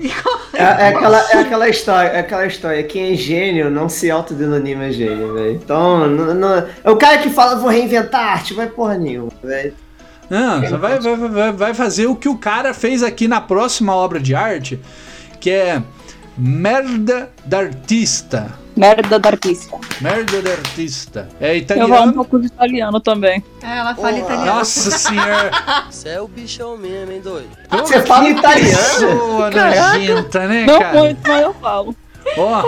É, é aquela, é aquela história, é aquela história. Quem é gênio não se autodenominima gênio, velho. Então, não, não- é o cara que fala, vou reinventar arte, vai porra nenhuma, velho. Não, você vai, vai, vai, vai fazer o que o cara fez aqui na próxima obra de arte, que é Merda da Artista. Merda da artista. Merda da Artista. É Eu falo um italiano. pouco de italiano também. É, ela fala italiano. Nossa senhora. (laughs) Você é o bichão mesmo, hein, doido? Você fala italiano? Nojenta, né, Não cara? muito, mas eu falo. Ó,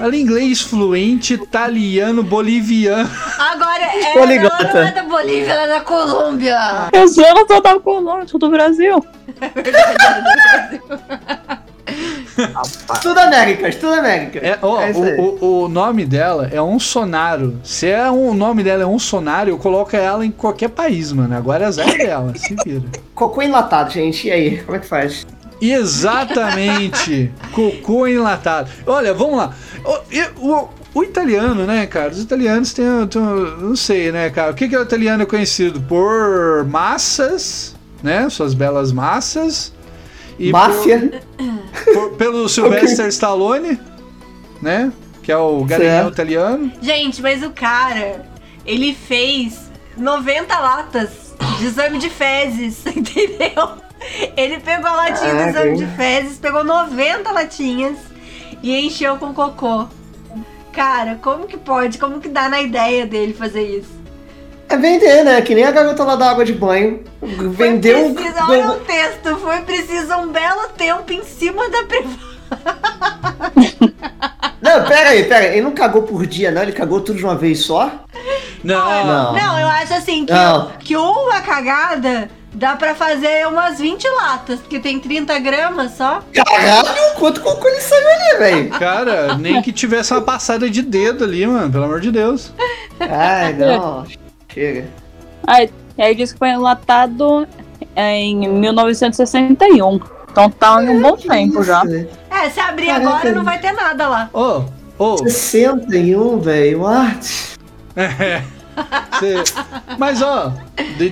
ela é inglês fluente, italiano, boliviano. Agora, ela, Poliglota. ela não é da Bolívia, ela é da Colômbia. Eu sou, eu não sou da Colômbia, eu sou do Brasil. (laughs) Tudo Américas, tudo Américas. É, ó, É isso aí. o, o, o nome dela é um sonaro. Se é um, o nome dela é um sonário, eu coloco ela em qualquer país, mano. Agora é azar dela, se vira. Cocô enlatado, gente. E aí, como é que faz? Exatamente. (laughs) Cocô enlatado. Olha, vamos lá. O, o- o italiano, né, cara? Os italianos têm, têm- Não sei, né, cara? O que, que o italiano é conhecido? Por massas, né? Suas belas massas. E Máfia. (laughs) por- por- pelo Sylvester Stallone, né? Que é o garanhão italiano. Gente, mas o cara, ele fez 90 latas de exame de fezes, (laughs) entendeu? Ele pegou a latinha do Ah, exame tem. de fezes, pegou 90 latinhas e encheu com cocô. Cara, como que pode? Como que dá na ideia dele fazer isso? É vender, né? Que nem a garota lá da água de banho. Vendeu. Foi preciso, olha o texto, foi preciso um belo tempo em cima da privada. (laughs) Não, pera aí, pera aí. Ele não cagou por dia, não? Ele cagou tudo de uma vez só? Não. Não. Não, eu acho assim que, Não. que uma cagada dá pra fazer umas 20 latas, porque tem 30 gramas só. Caralho, quanto cocô ele saiu ali, velho? Cara, nem que tivesse uma passada de dedo ali, mano, pelo amor de Deus. Ai, não. Chega. Aí, aí diz que foi enlatado em 1961. Então tá em um bom tempo já. É, se abrir Caraca. agora não vai ter nada lá. Ô, ô, 61, velho. What? É. Cê- Mas ó,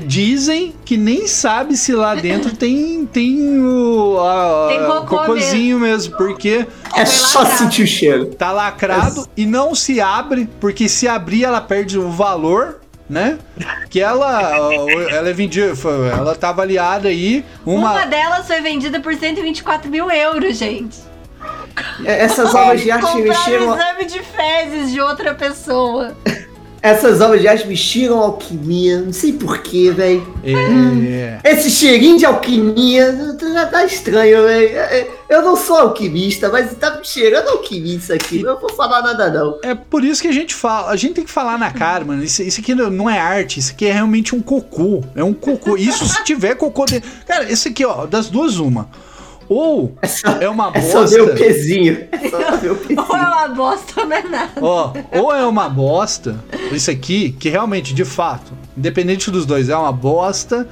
dizem que nem sabe se lá dentro tem tem o a- Tem cocôzinho mesmo, porque É só lacrado. sentir o cheiro. tá lacrado e não se abre, porque se abrir ela perde o valor, né? Que ela ela é vendida, ela tá avaliada aí Uma, uma, delas foi vendida por 124 mil euros, gente. É, Essas obras de arte me Compraram cheiram. exame de fezes de outra pessoa. Essas obras de arte me cheiram alquimia. Não sei porquê, velho. é, Esse cheirinho de alquimia já tá estranho, velho. Eu não sou alquimista, mas tá me cheirando alquimia isso aqui. Não vou falar nada, não. É por isso que a gente fala, a gente tem que falar na cara, mano. Isso, isso aqui não não é arte, isso aqui é realmente um cocô. É um cocô. Isso se tiver cocô dentro. Cara, esse aqui, ó, das duas, uma. Ou é uma É só ver o bosta. pezinho. É só ver o pezinho. Ou é uma bosta, não é nada. Ó, ou é uma bosta, isso aqui, que realmente, de fato, independente dos dois, é uma bosta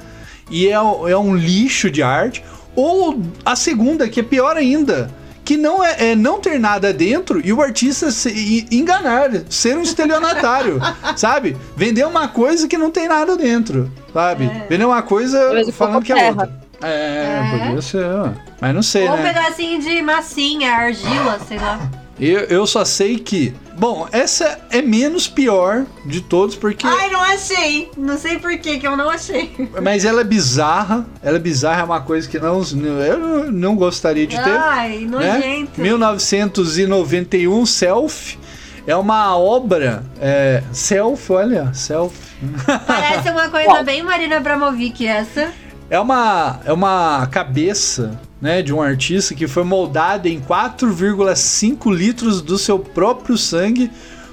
e é, um- é um lixo de arte. Ou a segunda, que é pior ainda, que não é, é não ter nada dentro e o artista se, e- enganar, ser um estelionatário, (laughs) sabe? Vender uma coisa que não tem nada dentro, sabe? É. Vender uma coisa falando que é terra. outra. É, É. podia ser, ó. mas não sei, Ou um né? pedacinho de massinha, argila, sei lá. Eu, eu só sei que. Bom, essa é menos pior de todos, porque. Ai, não achei. Não sei por que que eu não achei. Mas ela é bizarra. Ela é bizarra, é uma coisa que não, eu não- gostaria de ter. Ai, né? nojento. 1991, Self. É uma obra. É, self, olha, Self. (laughs) Parece uma coisa bem Marina Abramovic essa. É uma, é uma cabeça né, de um artista que foi moldada em 4,5 litros do seu próprio sangue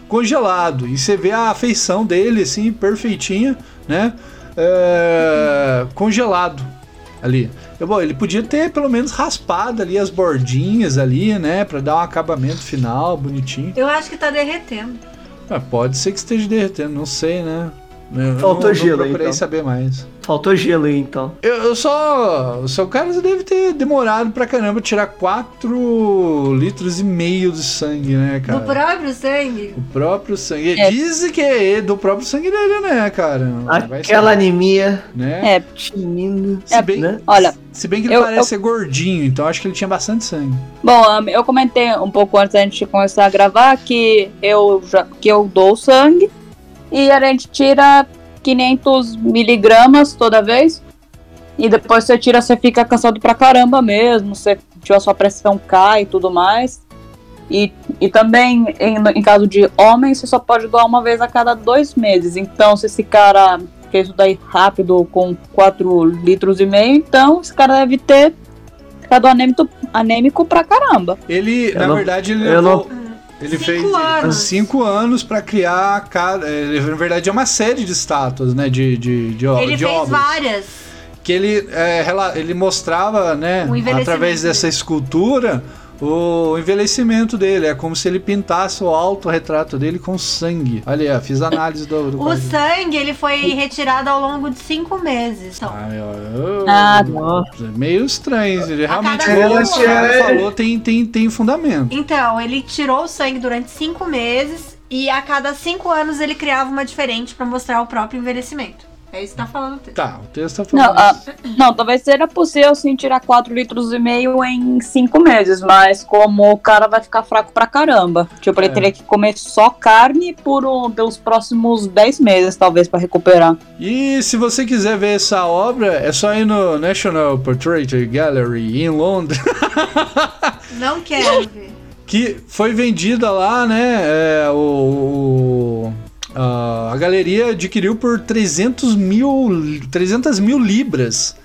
congelado. E você vê a feição dele, assim, perfeitinha, né? é, congelado ali. Eu, bom, ele podia ter pelo menos raspado ali as bordinhas ali, né? Pra dar um acabamento final bonitinho. Eu acho que tá derretendo. Ah, pode ser que esteja derretendo, não sei, né? Eu Faltou não, gelo não aí, procurei então. saber mais. Faltou gelo aí, então. Eu, eu só. O seu cara deve ter demorado pra caramba tirar 4 litros e meio de sangue, né, cara? Do próprio sangue. O próprio sangue. É. Dizem que é do próprio sangue dele, né, cara? Aquela anemia. Né? É, Tinindo. Se bem, né? olha, se bem que ele eu- parece eu- ser gordinho, então acho que ele tinha bastante sangue. Bom, eu comentei um pouco antes da gente começar a gravar que eu, já, que eu dou sangue e a gente tira 500 miligramas toda vez. E depois você tira, você fica cansado pra caramba mesmo, você, a sua pressão cai e tudo mais. E, e também, em, em caso de homem, você só pode doar uma vez a cada dois meses. Então, se esse cara fez isso daí rápido com 4 litros e meio, então esse cara deve ter ficado anêmico, anêmico pra caramba. Ele, Eu na não- verdade, ele levou. Ele Cinco fez anos. cinco anos pra criar cada. ele, Na verdade, é uma série de estátuas, né? De, de, de, Ele de fez obras. várias. que ele, é, ele mostrava, né, através dessa escultura, o envelhecimento dele. É como se ele pintasse o autorretrato dele com sangue. Olha, aí, ó, fiz análise do, do O quadro. sangue, ele foi retirado ao longo de cinco meses. Então, Ai, ó, eu- Ah, meio estranho. Ele realmente, o cara anos. falou, tem, tem, tem fundamento. então, ele tirou o sangue durante cinco meses e a cada cinco anos ele criava uma diferente pra mostrar o próprio envelhecimento. É isso que tá falando o texto. Tá, o texto tá Não, falando. ah, isso. não, talvez seja possível sim tirar 4 litros e meio em 5 meses, mas como o cara vai ficar fraco pra caramba. Tipo, ele É. teria que comer só carne por um- pelos próximos 10 meses, talvez, pra recuperar. E se você quiser ver essa obra, é só ir no National Portrait Gallery em Londres, (laughs) Não quero ver. que foi vendida lá, né? é, o, o- a, a galeria adquiriu por 300 mil, 300 mil libras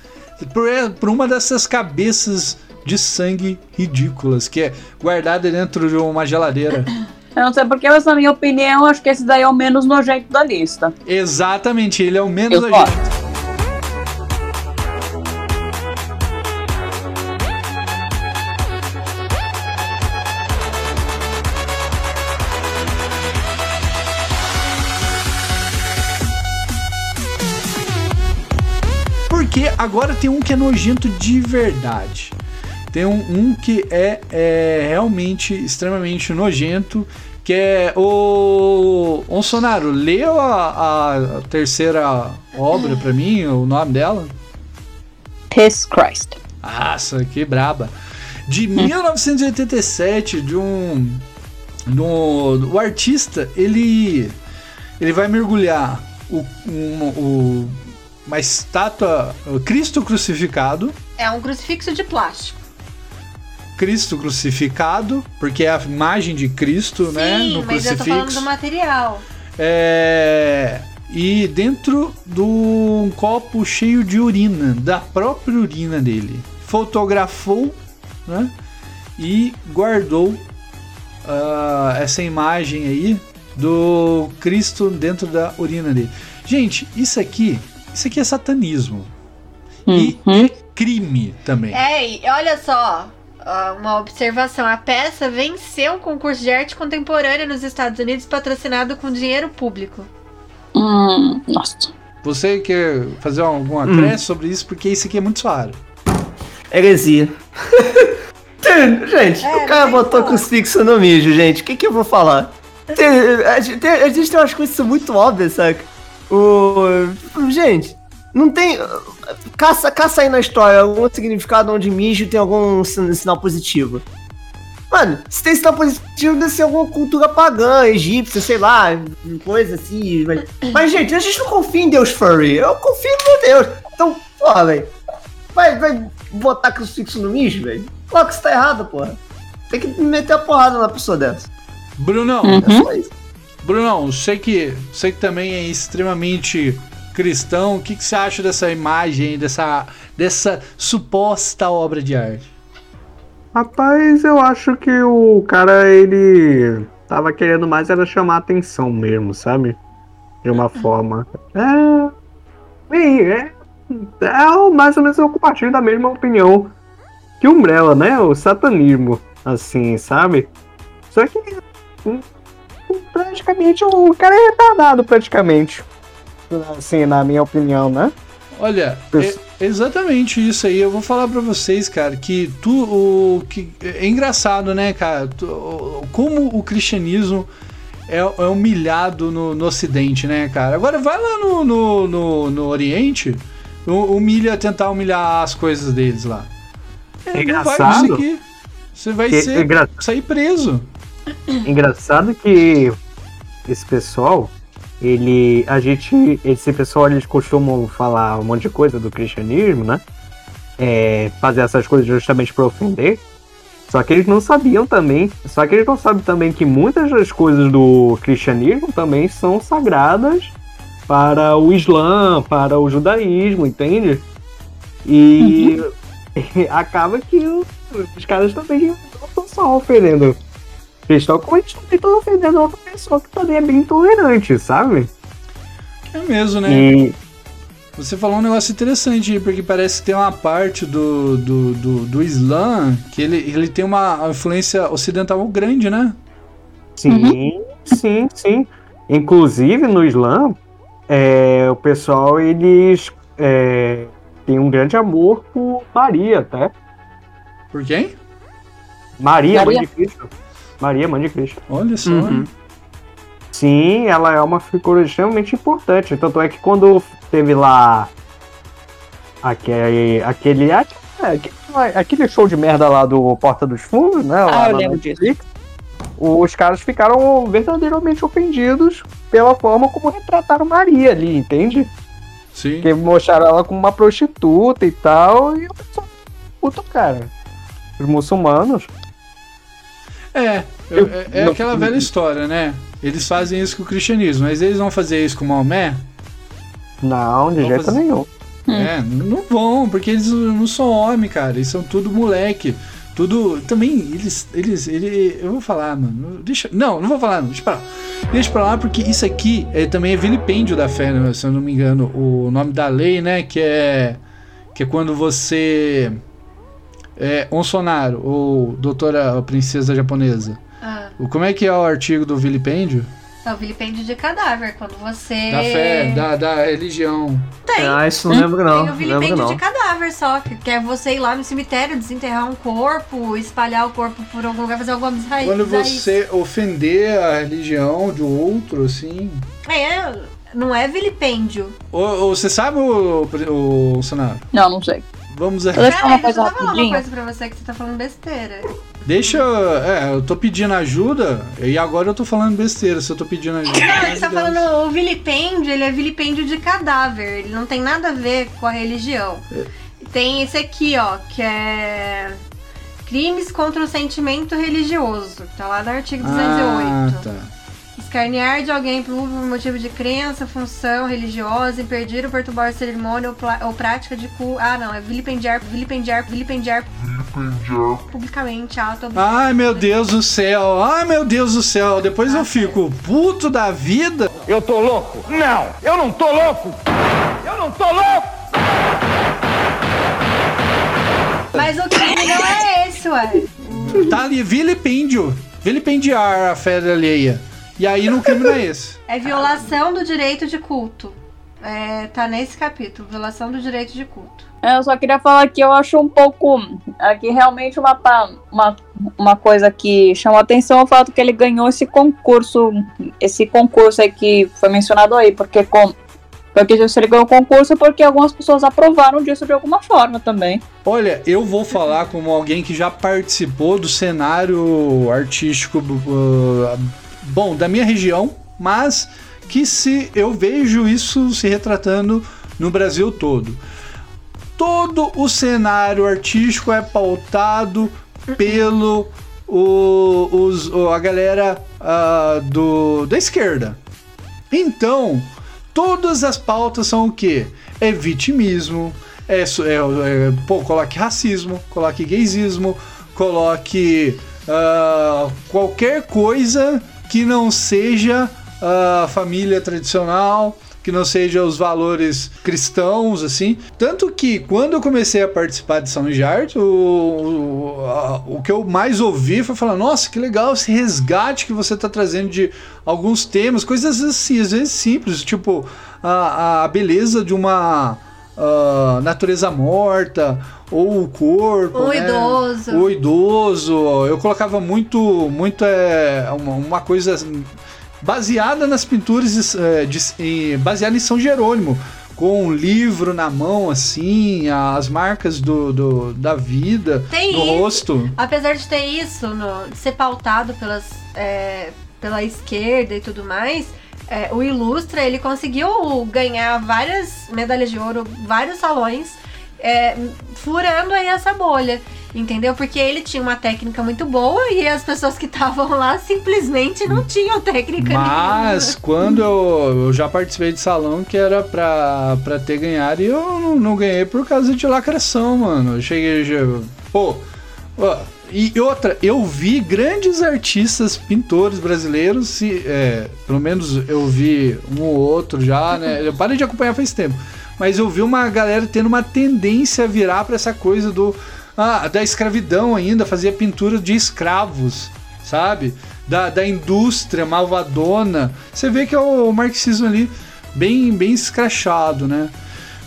por, por uma dessas cabeças de sangue ridículas que é guardada dentro de uma geladeira. (coughs) Eu não sei porque, mas na minha opinião, acho que esse daí é o menos nojento da lista. Exatamente, ele é o menos Eu nojento. Porque agora tem um que é nojento de verdade. Tem um, um que é, é realmente extremamente nojento, que é o Onsonaro. Leu a, a terceira obra pra mim, o nome dela? Piss Christ. Nossa, que braba. De 1987, de um. Do, o artista, ele. Ele vai mergulhar o, um- o- uma estátua. Cristo crucificado. É um crucifixo de plástico. Cristo crucificado, porque é a imagem de Cristo, né? Sim, No mas eu tô falando do material. É, e dentro de um copo cheio de urina, da própria urina dele. Fotografou né, e guardou ah, essa imagem aí do Cristo dentro da urina dele. Gente, isso aqui, isso aqui é satanismo. E Uhum. é crime também. É, e olha só, uma observação. A peça venceu um concurso de arte contemporânea nos Estados Unidos patrocinado com dinheiro público. Hum, nossa. Você quer fazer algum Hum. acréscimo sobre isso? Porque isso aqui é muito suave. Heresia. (laughs) gente, É, o cara botou crucifixo no mijo, gente. O que, que eu vou falar? Tem, a, gente, tem, a gente tem umas coisas muito óbvias, saca? O, gente, não tem. Caça, caça aí na história algum significado onde mijo tem algum sin- sinal positivo. Mano, se tem sinal positivo, deve ser alguma cultura pagã, egípcia, sei lá, coisa assim. Mas, mas, gente, a gente não confia em Deus Furry. Eu confio no meu Deus. Então, porra, velho. Vai, vai botar crucifixo no mijo, velho? Claro que isso tá errado, porra. Tem que meter a porrada na pessoa dessa. Brunão, Uhum. É só isso. Brunão, sei que sei que também é extremamente cristão. O que, que você acha dessa imagem, dessa, dessa suposta obra de arte? Rapaz, eu acho que o cara, ele tava querendo mais era chamar atenção mesmo, sabe? De uma forma. É. É. É mais ou menos eu compartilho da mesma opinião que o Umbrella, né? O satanismo, assim, sabe? Só que. Praticamente o cara é retardado, praticamente. Assim, na minha opinião, né? Olha, é exatamente isso aí. Eu vou falar pra vocês, cara, que tu o que é engraçado, né, cara? Tu- o- como o cristianismo é, é humilhado no, no Ocidente, né, cara? Agora vai lá no, no, no, no Oriente, hu- humilha, tentar humilhar as coisas deles lá. É, não vai Engraçado. conseguir. Você vai ser, sair preso. Engraçado que esse pessoal, ele. A gente. Esse pessoal eles costumam falar um monte de coisa do cristianismo, né? É, fazer essas coisas justamente para ofender. Só que eles não sabiam também. Só que eles não sabem também que muitas das coisas do cristianismo também são sagradas para o Islã, para o judaísmo, entende? E (laughs) acaba que o- os caras também não estão só ofendendo cristão, como eles também estão ofendendo outra pessoa que também é bem intolerante, sabe? É mesmo, né? E Você falou um negócio interessante aí, porque parece que tem uma parte do, do, do, do Islã que ele, ele tem uma influência ocidental grande, né? sim, sim, sim. Inclusive no Islã, é, o pessoal eles é, têm um grande amor por Maria, tá? Por quem? Maria, Maria. mãe de Cristo. Maria, mãe de Cristo. Olha só. Uhum. Sim, ela é uma figura extremamente importante. Tanto é que quando teve lá aquele. aquele, aquele, show de merda lá do Porta dos Fundos, né? Ah, eu lembro Netflix, Os caras ficaram verdadeiramente ofendidos pela forma como retrataram Maria ali, entende? Sim. Porque mostraram ela como uma prostituta e tal, e o pessoal puto, cara. Os muçulmanos. É, é, é Eu- aquela velha história, né? Eles fazem isso com o cristianismo, mas eles vão fazer isso com o Maomé? Não, de Vamos jeito fazer- nenhum. É, não vão, porque eles não são homem, cara. Eles são tudo moleque. Tudo. Também, eles. eles ele, eu vou falar, mano. Deixa. Não, não vou falar, não. Deixa pra lá. Deixa pra lá, porque isso aqui é, também é vilipêndio da fé, né, se eu não me engano. O nome da lei, né? Que é. Que é quando você. É, Onsonaro, ou doutora princesa japonesa. Ah, O- Como é que é o artigo do vilipêndio? é o vilipêndio de cadáver, quando você... Da fé, da, da religião. Tem, Ah, isso não lembro não. tem o vilipêndio não. de cadáver só, que é você ir lá no cemitério, desenterrar um corpo, espalhar o corpo por algum lugar, fazer alguma bizarrice. Quando você ofender a religião de outro, assim. É, não é vilipêndio. Ô, ô, você sabe o, o Sonaro? Não, não sei. Vamos a... Deixa eu falar uma coisa uma pra você que você tá falando besteira. Deixa. É, eu tô pedindo ajuda e agora eu tô falando besteira. Se eu tô pedindo ajuda. Não, ele tá falando o vilipêndio, ele é vilipêndio de cadáver. Ele não tem nada a ver com a religião. Tem esse aqui, ó, que é. Crimes contra o sentimento religioso. Tá lá no artigo 208. Ah, tá. Escarnear de alguém por motivo de crença, função religiosa, impedir ou perturbar cerimônia ou, ou prática de culto. Ah, não, é vilipendiar, vilipendiar, vilipendiar, publicamente, ato Ai meu Deus do céu, ai meu Deus do céu. Depois eu fico puto da vida. Eu tô louco? Não, eu não tô louco! Eu não tô louco! Mas o crime não é esse, ué. Tá ali, vilipêndio. Vilipendiar a fé alheia. E aí no crime não é esse. É violação do direito de culto. É, tá nesse capítulo, violação do direito de culto. É, Eu só queria falar que eu acho um pouco. Aqui realmente uma, uma, uma coisa que chamou a atenção é o fato que ele ganhou esse concurso. Esse concurso aí que foi mencionado aí, porque com. Porque se ele ganhou o concurso é porque algumas pessoas aprovaram disso de alguma forma também. Olha, eu vou falar como alguém que já participou do cenário artístico uh, bom da minha região, mas que se eu vejo isso se retratando no Brasil todo. Todo o cenário artístico é pautado pelo o, os, a galera ah, do, da esquerda. Então, todas as pautas são o quê? É vitimismo, é, é, é, pô, coloque racismo, coloque gaysismo, coloque ah, qualquer coisa que não seja a família tradicional, que não seja os valores cristãos, assim. Tanto que quando eu comecei a participar de São Jardim, o, o, a- o que eu mais ouvi foi falar: nossa, que legal esse resgate que você está trazendo de alguns temas, coisas assim, às vezes simples, tipo a, a beleza de uma ah, natureza morta, ou o corpo. O né? idoso. O idoso. Eu colocava muito, muito é, uma, uma coisa baseada nas pinturas, é, de, em- baseada em São Jerônimo. Com um livro na mão, assim, as marcas do, do- da vida, Tem do isso. rosto. Apesar de ter isso, no- de ser pautado pelas, é, pela esquerda e tudo mais, é, o Ilustra, ele conseguiu ganhar várias medalhas de ouro, vários salões, é, furando aí essa bolha. Entendeu? Porque ele tinha uma técnica muito boa e as pessoas que estavam lá simplesmente não tinham técnica Mas quando eu, eu já participei de salão que era pra, pra ter ganhado e eu não, não ganhei por causa de lacração, mano. Eu cheguei. já- Pô. ó, e outra, eu vi grandes artistas, pintores brasileiros, se, é, pelo menos eu vi um ou outro já, né? Eu parei de acompanhar faz tempo. Mas eu vi uma galera tendo uma tendência a virar pra essa coisa do. Ah, da escravidão ainda, fazia pintura de escravos, sabe? Da, da indústria malvadona. Você vê que é o marxismo ali bem, bem escrachado, né?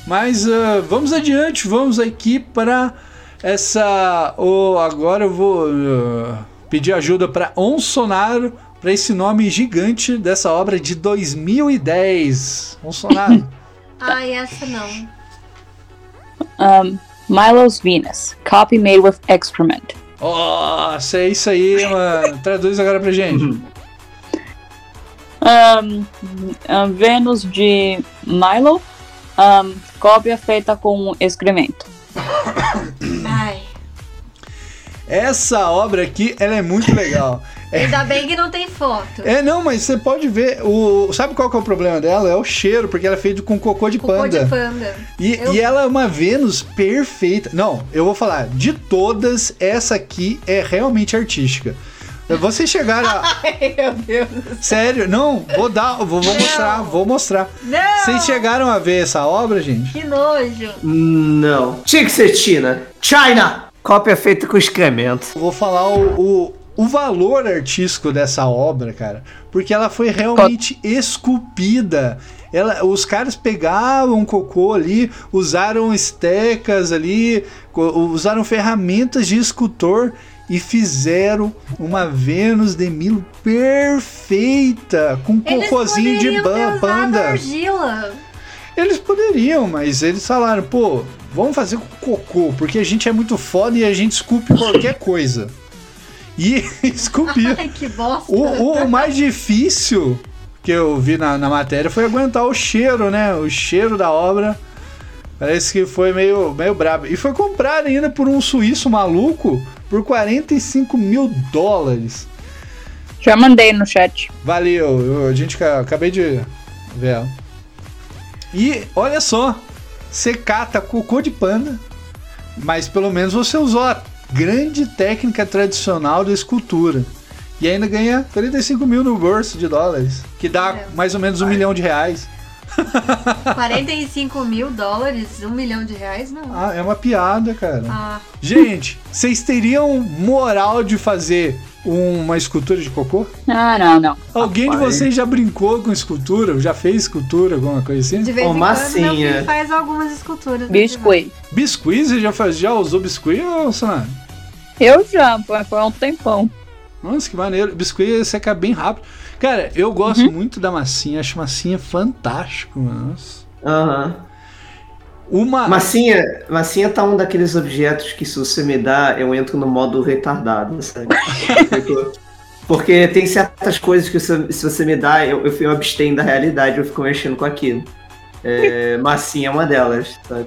Mas ah, vamos adiante, vamos aqui para essa. Oh, agora eu vou ah, pedir ajuda para Onsonaro para esse nome gigante dessa obra de 2010. Vamos falar. Ai, essa não. Um, Milo's Venus. Copy made with excrement. Nossa, é isso aí, mano. Traduz agora pra gente. Um, um, Vênus de Milo. Um, cópia feita com excremento. Ai. Essa obra aqui, ela é muito legal. Ainda bem que não tem foto. É, não, mas você pode ver. O, sabe qual que é o problema dela? É o cheiro, porque ela é feita com cocô de Cocô panda. de panda. E, Eu- e ela é uma Vênus perfeita. Não, eu vou falar, de todas, essa aqui é realmente artística. Vocês chegaram a. (laughs) Ai, meu Deus. Sério, não, vou dar, vou, vou mostrar, vou mostrar. Não! Vocês chegaram a ver essa obra, gente? Que nojo. Não. Tinha que ser China. China! Cópia feita com excremento. Vou falar o, o, o valor artístico dessa obra, cara, porque ela foi realmente esculpida. Ela, os caras pegavam cocô ali, usaram estecas ali, usaram ferramentas de escultor e fizeram uma Vênus de Milo perfeita, com Eles cocôzinho de ban- panda. argila. Eles poderiam, mas eles falaram, pô, vamos fazer com cocô, porque a gente é muito foda e a gente esculpe qualquer coisa. E (laughs) esculpir. Ai, que bosta. O, o mais difícil que eu vi na, na matéria foi aguentar o cheiro, né? O cheiro da obra. Parece que foi meio, meio brabo. E foi comprado ainda por um suíço maluco por 45 mil dólares. Já mandei no chat. Valeu, eu- a gente ca- acabei de ver. E olha só, você cata cocô de panda, mas pelo menos você usou a grande técnica tradicional da escultura. E ainda ganha 45 mil no bolso de dólares, que dá É. mais ou menos um milhão de reais. (laughs) 45 mil dólares, um milhão de reais, não. Ah, é uma piada, cara. Ah, Gente, vocês teriam moral de fazer uma escultura de cocô? Ah, não, não. Alguém de Rapaz. vocês já brincou com escultura? Já fez escultura, alguma coisa assim? de vez Ô, em quando massinha. filho faz algumas esculturas. Biscuit. Biscuit, você já, faz, já usou biscuit, ô Sana? Eu já, foi, foi há um tempão. Nossa, que maneiro. Biscuit seca bem rápido. Cara, eu gosto muito da massinha, acho massinha fantástico, mano. Aham. Uma. Massinha, massinha tá um daqueles objetos que se você me dá, eu entro no modo retardado, sabe? (laughs) Porque tem certas coisas que se, se você me dá, eu, eu, eu abstenho da realidade, eu fico mexendo com aquilo. É, massinha é uma delas, sabe?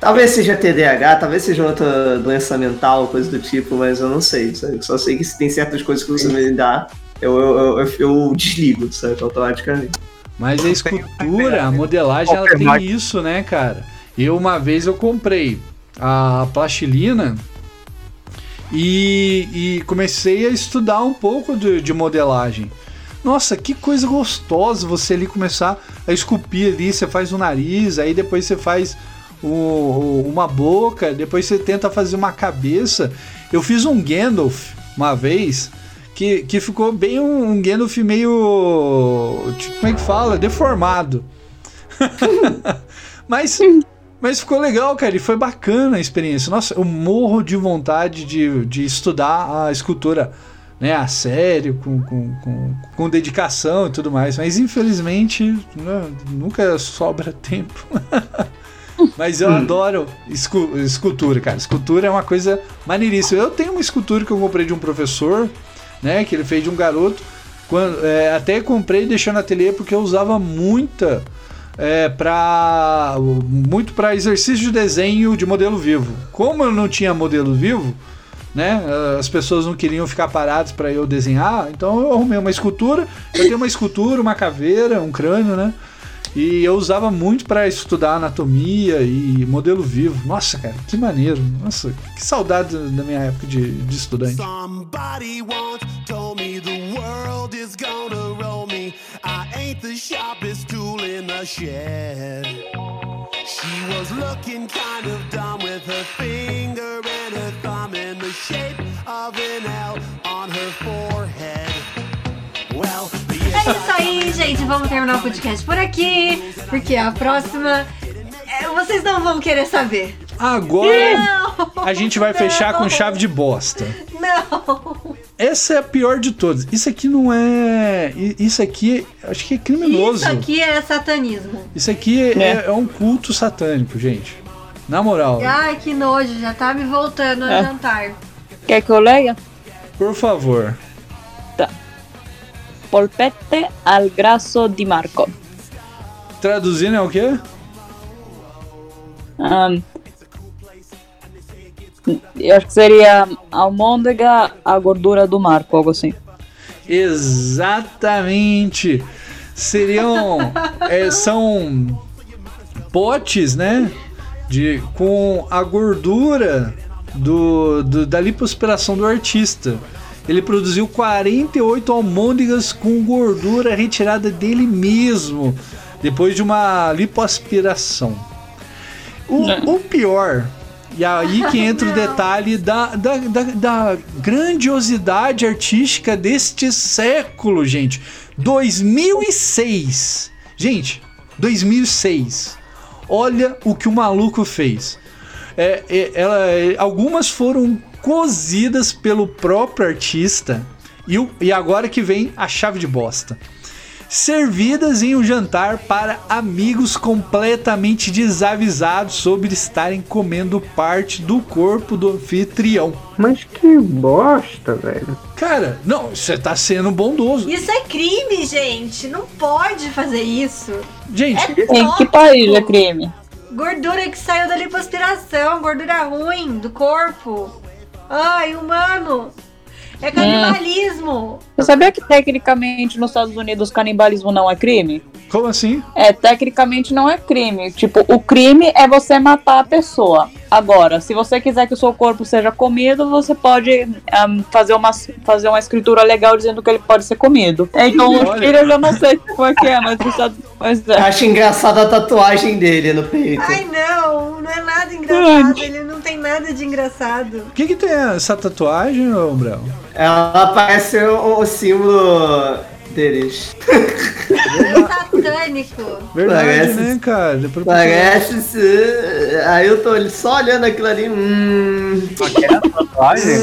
Talvez seja TDAH, talvez seja outra doença mental, coisa do tipo, mas eu não sei, sabe? Eu Só sei que se tem certas coisas que você me dá, eu, eu, eu, eu- eu desligo, sabe? Automaticamente. Mas a escultura, a modelagem, ela tem isso, né, cara? Eu uma vez eu comprei a plastilina e, e comecei a estudar um pouco de, de modelagem. Nossa, que coisa gostosa você ali começar a esculpir ali. Você faz o nariz, aí depois você faz o- o- uma boca, depois você tenta fazer uma cabeça. Eu fiz um Gandalf uma vez que, que ficou bem um, um Gandalf meio. tipo, Como é que fala? Deformado. (laughs) mas, mas ficou legal, cara, e foi bacana a experiência. Nossa, eu morro de vontade de, de estudar a escultura né, a sério, com, com, com, com dedicação e tudo mais. Mas infelizmente né, nunca sobra tempo. (laughs) Mas eu adoro escu- escultura, cara. Escultura é uma coisa maneiríssima. Eu tenho uma escultura que eu comprei de um professor, né? Que ele fez de um garoto. Quando, é, até comprei e deixei no ateliê porque eu usava muita. É, pra, muito para exercício de desenho de modelo vivo. Como eu não tinha modelo vivo, né? As pessoas não queriam ficar paradas para eu desenhar, então eu arrumei uma escultura. Eu tenho uma escultura, uma caveira, um crânio, né? E eu usava muito para estudar anatomia e modelo vivo. Nossa, cara, que maneiro. Nossa, que saudade da minha época de, de estudante. Somebody once told me the world is gonna roll me. I ain't the sharpest tool in the shed. She was looking kind of dumb with her finger and her thumb in the shape of an L on her forehead. É isso aí, gente. Vamos terminar o podcast por aqui. Porque a próxima. é, vocês não vão querer saber. Agora Não! a gente vai fechar com chave de bosta. Não! essa é a pior de todas. Isso aqui não é. Isso aqui, acho que é criminoso. Isso aqui é satanismo. Isso aqui é, É. é um culto satânico, gente. Na moral, Ai, que nojo, já tá me voltando a É. jantar. Quer que eu leia? por favor. Polpette al grasso di Marco. Traduzindo é o quê? Ahn, eu acho que seria almôndega a gordura do Marco, algo assim. Exatamente. Seriam. é, são potes, né? De, com a gordura do, do- da lipoaspiração do artista. Ele produziu 48 almôndegas com gordura retirada dele mesmo, depois de uma lipoaspiração. O, o pior, e aí que (laughs) entra o detalhe da, da, da, da grandiosidade artística deste século, gente. 2006. Gente, 2006. Olha o que o maluco fez. É, é, ela, é, algumas foram cozidas pelo próprio artista. E, o- e agora que vem a chave de bosta servidas em um jantar para amigos completamente desavisados sobre estarem comendo parte do corpo do anfitrião. Mas que bosta, velho. Cara, não, você tá sendo bondoso. Isso é crime, gente. Não pode fazer isso. Gente, É Em que país é crime? Gordura que saiu da lipoaspiração, gordura ruim do corpo. Ai, humano. É canibalismo. Você sabia que tecnicamente nos Estados Unidos canibalismo não é crime? Como assim? É, tecnicamente não é crime. Tipo, o crime é você matar a pessoa. Agora, se você quiser que o seu corpo seja comido, você pode ahn, fazer, uma, fazer uma escritura legal dizendo que ele pode ser comido. Então, o Olha. filho eu já não sei como é que é, mas, os Estados- mas é. Acho engraçada a tatuagem dele no peito. Ai, não. Não é nada engraçado. Ele não tem nada de engraçado. O que que tem essa tatuagem, ô Brau? Ela parece o, o símbolo deles. Satânico. Verdade, Parece- né, cara? Depois- Parece ser. Aí eu tô só olhando aquilo ali. Hum. Tatuagem.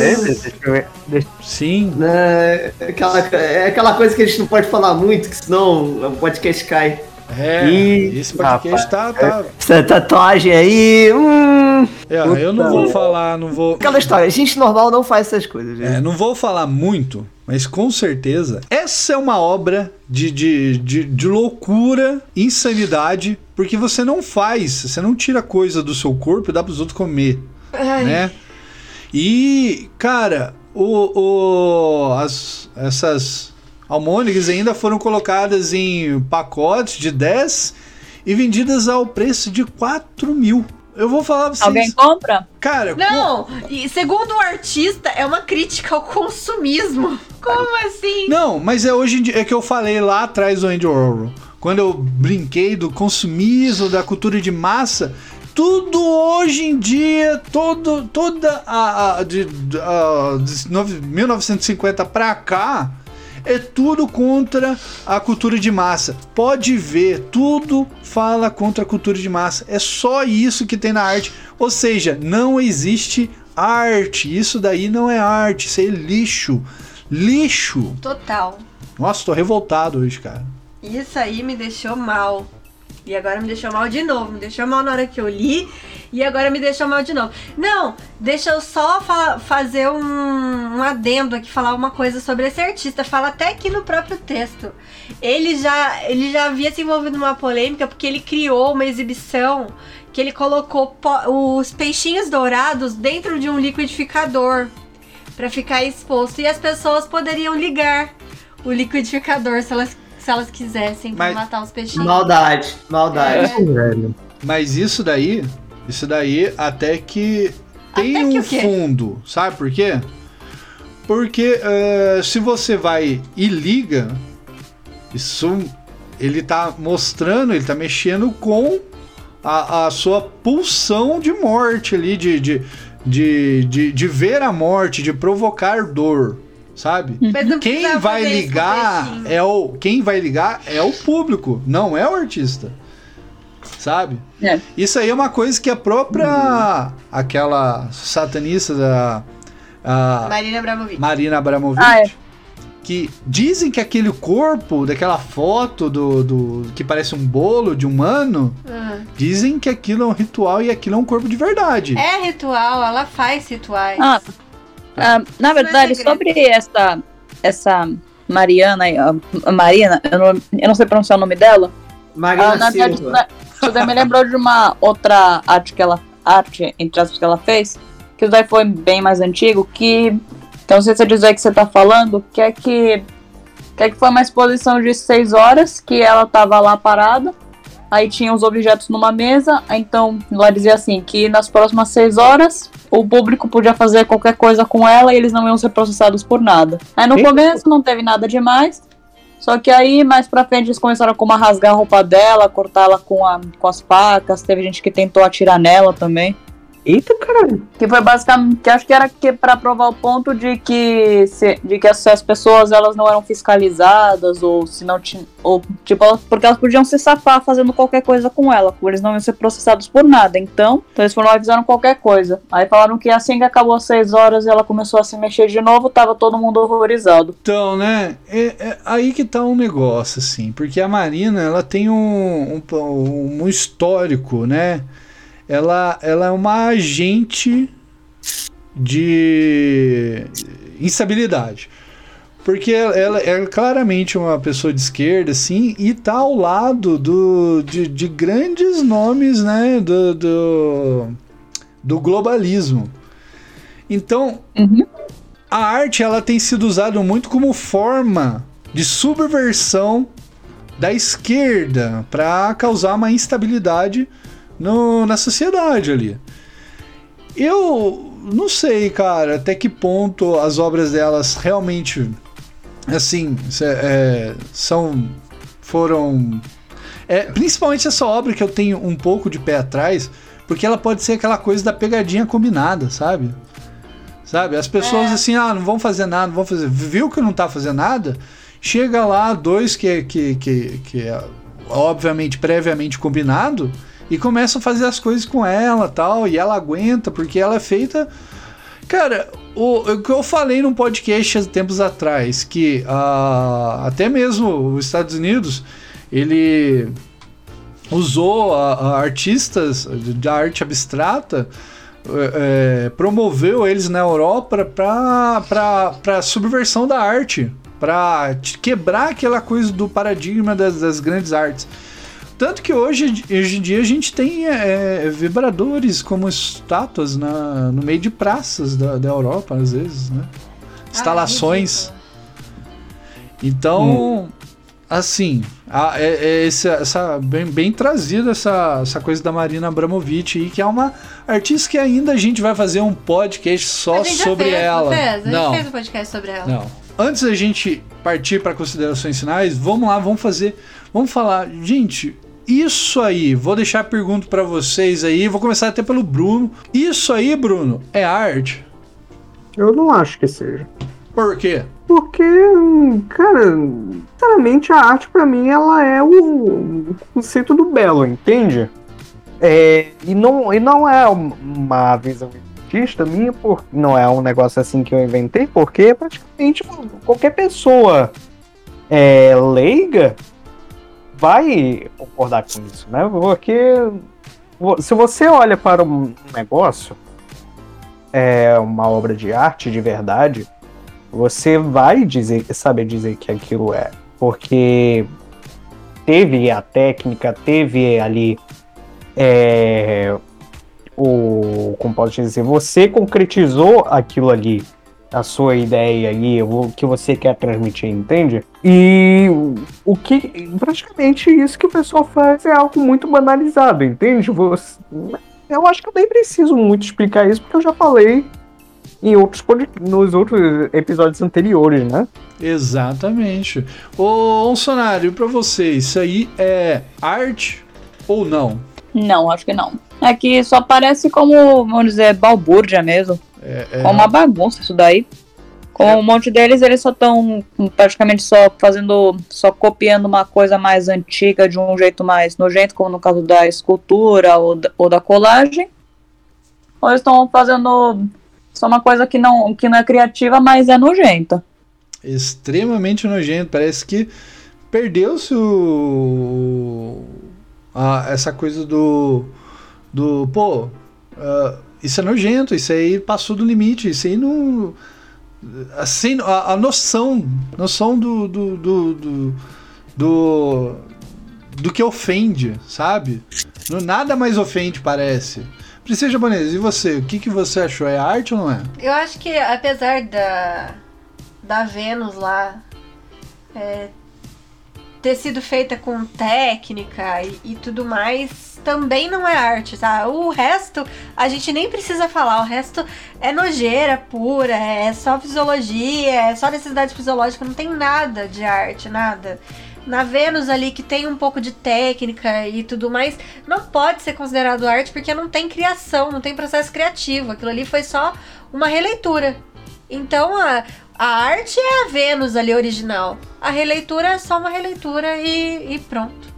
Deixa... Sim. né, aquela, é aquela coisa que a gente não pode falar muito, que senão o podcast cai. É, Ih, esse podcast tá, tá. Essa tatuagem aí. Hum. É, eu não vou falar, não vou. Aquela história, gente normal não faz essas coisas, gente. É, não vou falar muito, mas com certeza essa é uma obra de, de, de, de loucura, insanidade, porque você não faz, você não tira coisa do seu corpo e dá pros outros comer, Ai. né? E, cara, o, o, as, essas almôndegas ainda foram colocadas em pacotes de 10 e vendidas ao preço de 4 mil. Eu vou falar pra vocês. Alguém compra? Cara, Não, e segundo o artista, é uma crítica ao consumismo. Como assim? Não, mas é hoje em dia, é que eu falei lá atrás do Andy Warhol. Quando eu brinquei do consumismo, da cultura de massa, tudo hoje em dia, todo, toda a, a- de, de- a- de nove- 1950 pra cá, é tudo contra a cultura de massa. Pode ver, tudo fala contra a cultura de massa. É só isso que tem na arte. Ou seja, não existe arte. Isso daí não é arte, isso é lixo. Lixo. Total. Nossa, tô revoltado hoje, cara. Isso aí me deixou mal. E agora me deixou mal de novo. Me deixou mal na hora que eu li. E agora me deixou mal de novo. Não, deixa eu só fa- fazer um, um adendo aqui, falar uma coisa sobre esse artista. Fala até aqui no próprio texto. Ele já, ele já havia se envolvido numa polêmica porque ele criou uma exibição que ele colocou os peixinhos dourados dentro de um liquidificador para ficar exposto. E as pessoas poderiam ligar o liquidificador se elas, se elas quisessem pra Mas- matar os peixinhos. Maldade, maldade. É. velho. Mas isso daí, isso daí até que tem Até que um o quê? fundo, sabe por quê? Porque eh, se você vai e liga, isso ele tá mostrando, ele tá mexendo com a, a sua pulsão de morte ali, de, de, de, de, de ver a morte, de provocar dor, sabe? Mas não Quem vai ligar é o quem vai ligar é o público, não é o artista. Sabe? É. Isso aí é uma coisa que a própria aquela satanista da a Marina Abramovic. Marina Abramovic. Ah, é. Que dizem que aquele corpo, daquela foto do, do que parece um bolo de humano, Ah. dizem que aquilo é um ritual e aquilo é um corpo de verdade. É ritual, ela faz rituais. Ah, ah, na verdade, segredo. sobre essa, essa Mariana, aí, a, Marina, eu não, eu não sei pronunciar o nome dela. Marina Ah, na verdade, Silva. isso daí me lembrou de uma outra arte que ela, arte, entre aspas, que ela fez, que isso daí foi bem mais antigo, que, então não sei se é dizer que você tá falando, que é que, que é que foi uma exposição de seis horas, que ela tava lá parada, aí tinha os objetos numa mesa, então ela dizia assim, que nas próximas seis horas o público podia fazer qualquer coisa com ela e eles não iam ser processados por nada. Aí no Eita. começo não teve nada demais, só que aí, mais pra frente, eles começaram como a rasgar a roupa dela, cortar ela com, a, com as facas. Teve gente que tentou atirar nela também. Eita, caralho. Que foi basicamente, que acho que era que para provar o ponto de que se, de que as, as pessoas elas não eram fiscalizadas ou se não tinham, ou tipo, elas- porque elas podiam se safar fazendo qualquer coisa com ela, eles não iam ser processados por nada. Então, então eles foram lá e fizeram qualquer coisa. Aí falaram que assim que acabou as seis horas e ela começou a se mexer de novo, tava todo mundo horrorizado. Então, né? É, é aí que tá um negócio, assim. Porque a Marina, ela tem um, um, um histórico, né? Ela, ela é uma agente de instabilidade. Porque ela, é claramente uma pessoa de esquerda, assim, e tá ao lado do, de, de grandes nomes, né? Do, do, do globalismo. Então, Uhum. a arte ela tem sido usada muito como forma de subversão da esquerda para causar uma instabilidade no, na sociedade ali. Eu não sei, cara, até que ponto as obras delas realmente, assim, é, são, foram, é, principalmente essa obra que eu tenho um pouco de pé atrás, porque ela pode ser aquela coisa da pegadinha combinada, sabe? Sabe? As pessoas assim, ah, não vão fazer nada, não vão fazer. Viu que não tá fazendo nada? Chega lá, dois que, que, que, que é obviamente previamente combinado, e começam a fazer as coisas com ela tal, e ela aguenta, porque ela é feita. Cara, o, o que eu falei num podcast há tempos atrás, que ah, até mesmo os Estados Unidos, ele usou artistas de arte abstrata é, é, promoveu eles na Europa para subversão da arte, para quebrar aquela coisa do paradigma das, das grandes artes. Tanto que hoje, hoje em dia a gente tem é, vibradores como estátuas na, no meio de praças da, da Europa, às vezes, né? Instalações. Então, assim, a- é, é essa, essa- bem, bem trazida essa, essa coisa da Marina Abramovic aí, que é uma artista que ainda a gente vai fazer um podcast só sobre fez, ela. Fez? A gente Não, fez um podcast sobre ela. não. Antes da gente partir para considerações finais, vamos lá, vamos fazer, vamos falar, gente, isso aí, vou deixar a pergunta para vocês aí, vou começar até pelo Bruno. Isso aí, Bruno, é arte? Eu não acho que seja. Por quê? Porque, hum, cara, sinceramente a arte pra mim ela é o, o conceito do belo, entende? É, e, não, e não é um- uma visão artista minha, por, não é um negócio assim que eu inventei, porque praticamente qualquer pessoa é, leiga vai concordar com isso, né? Porque se você olha para um negócio, é uma obra de arte de verdade, você vai dizer, saber dizer que aquilo é. Porque teve a técnica, teve ali é, o. Como posso dizer? Você concretizou aquilo ali, a sua ideia ali, o que você quer transmitir, entende? E o que. Praticamente isso que o pessoal faz é algo muito banalizado, entende? Você, eu acho que eu nem preciso muito explicar isso, porque eu já falei em outros nos outros episódios anteriores, né? Exatamente. Ô, Onsonário, pra você, isso aí é arte ou não? Não, acho que não. É que só parece como, vamos dizer, balbúrdia mesmo. É, é- É uma bagunça isso daí. Com um monte deles, eles só estão praticamente só fazendo, só copiando uma coisa mais antiga de um jeito mais nojento, como no caso da escultura ou da, ou da colagem. Ou eles estão fazendo é uma coisa que não, que não é criativa, mas é nojenta. Extremamente nojento. Parece que perdeu-se o. a- essa coisa do. Do. Pô, ah, isso é nojento, isso aí passou do limite, isso aí não. Assim, a, a noção. Noção do. do, do, do, do, do que ofende, sabe? Nada mais ofende, parece. Princesa Japonesa, e você? O que, que você achou? É arte ou não é? Eu acho que apesar da, da Vênus lá é, ter sido feita com técnica e, e tudo mais, também não é arte, tá? O resto a gente nem precisa falar, o resto é nojeira pura, é só fisiologia, é só necessidade fisiológica, não tem nada de arte, nada. Na Vênus ali, que tem um pouco de técnica e tudo mais, não pode ser considerado arte porque não tem criação, não tem processo criativo. Aquilo ali foi só uma releitura. Então a, a arte é a Vênus ali original. A releitura é só uma releitura e, e pronto.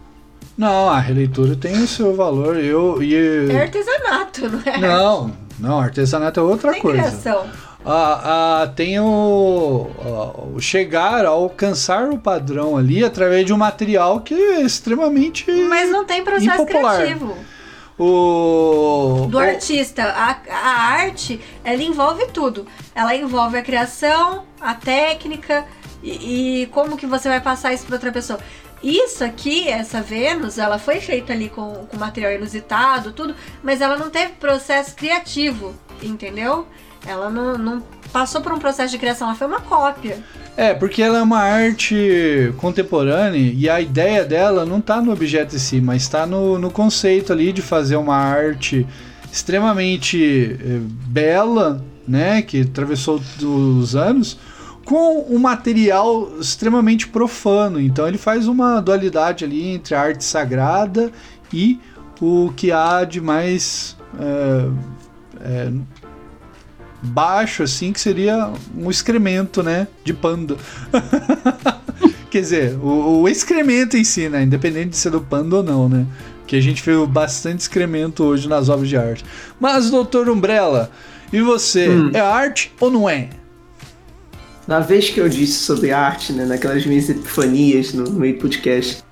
Não, a releitura tem o seu valor. Eu, e... É artesanato, não é? Não, não, artesanato é outra tem coisa. criação. Ah, ah, tem o, ah, o chegar a alcançar o padrão ali através de um material que é extremamente Mas não tem processo Impopular. criativo. o do o- artista. A, a arte, ela envolve tudo. Ela envolve a criação, a técnica e, e como que você vai passar isso para outra pessoa. Isso aqui, essa Vênus, ela foi feita ali com, com material inusitado, tudo, mas ela não teve processo criativo, entendeu? Ela não, não passou por um processo de criação, ela foi uma cópia. É, porque ela é uma arte contemporânea e a ideia dela não tá no objeto em si, mas está no, no conceito ali de fazer uma arte extremamente eh, bela, né, que atravessou os anos, com um material extremamente profano. Então ele faz uma dualidade ali entre a arte sagrada e o que há de mais eh, baixo, assim, que seria um excremento, né? De panda. (laughs) Quer dizer, o, o excremento em si, né? Independente de ser do panda ou não, né? Que a gente viu bastante excremento hoje nas obras de arte. Mas, doutor Umbrella, e você? Hum. É arte ou não é? Na vez que eu disse sobre arte, né, naquelas minhas epifanias no, no podcast,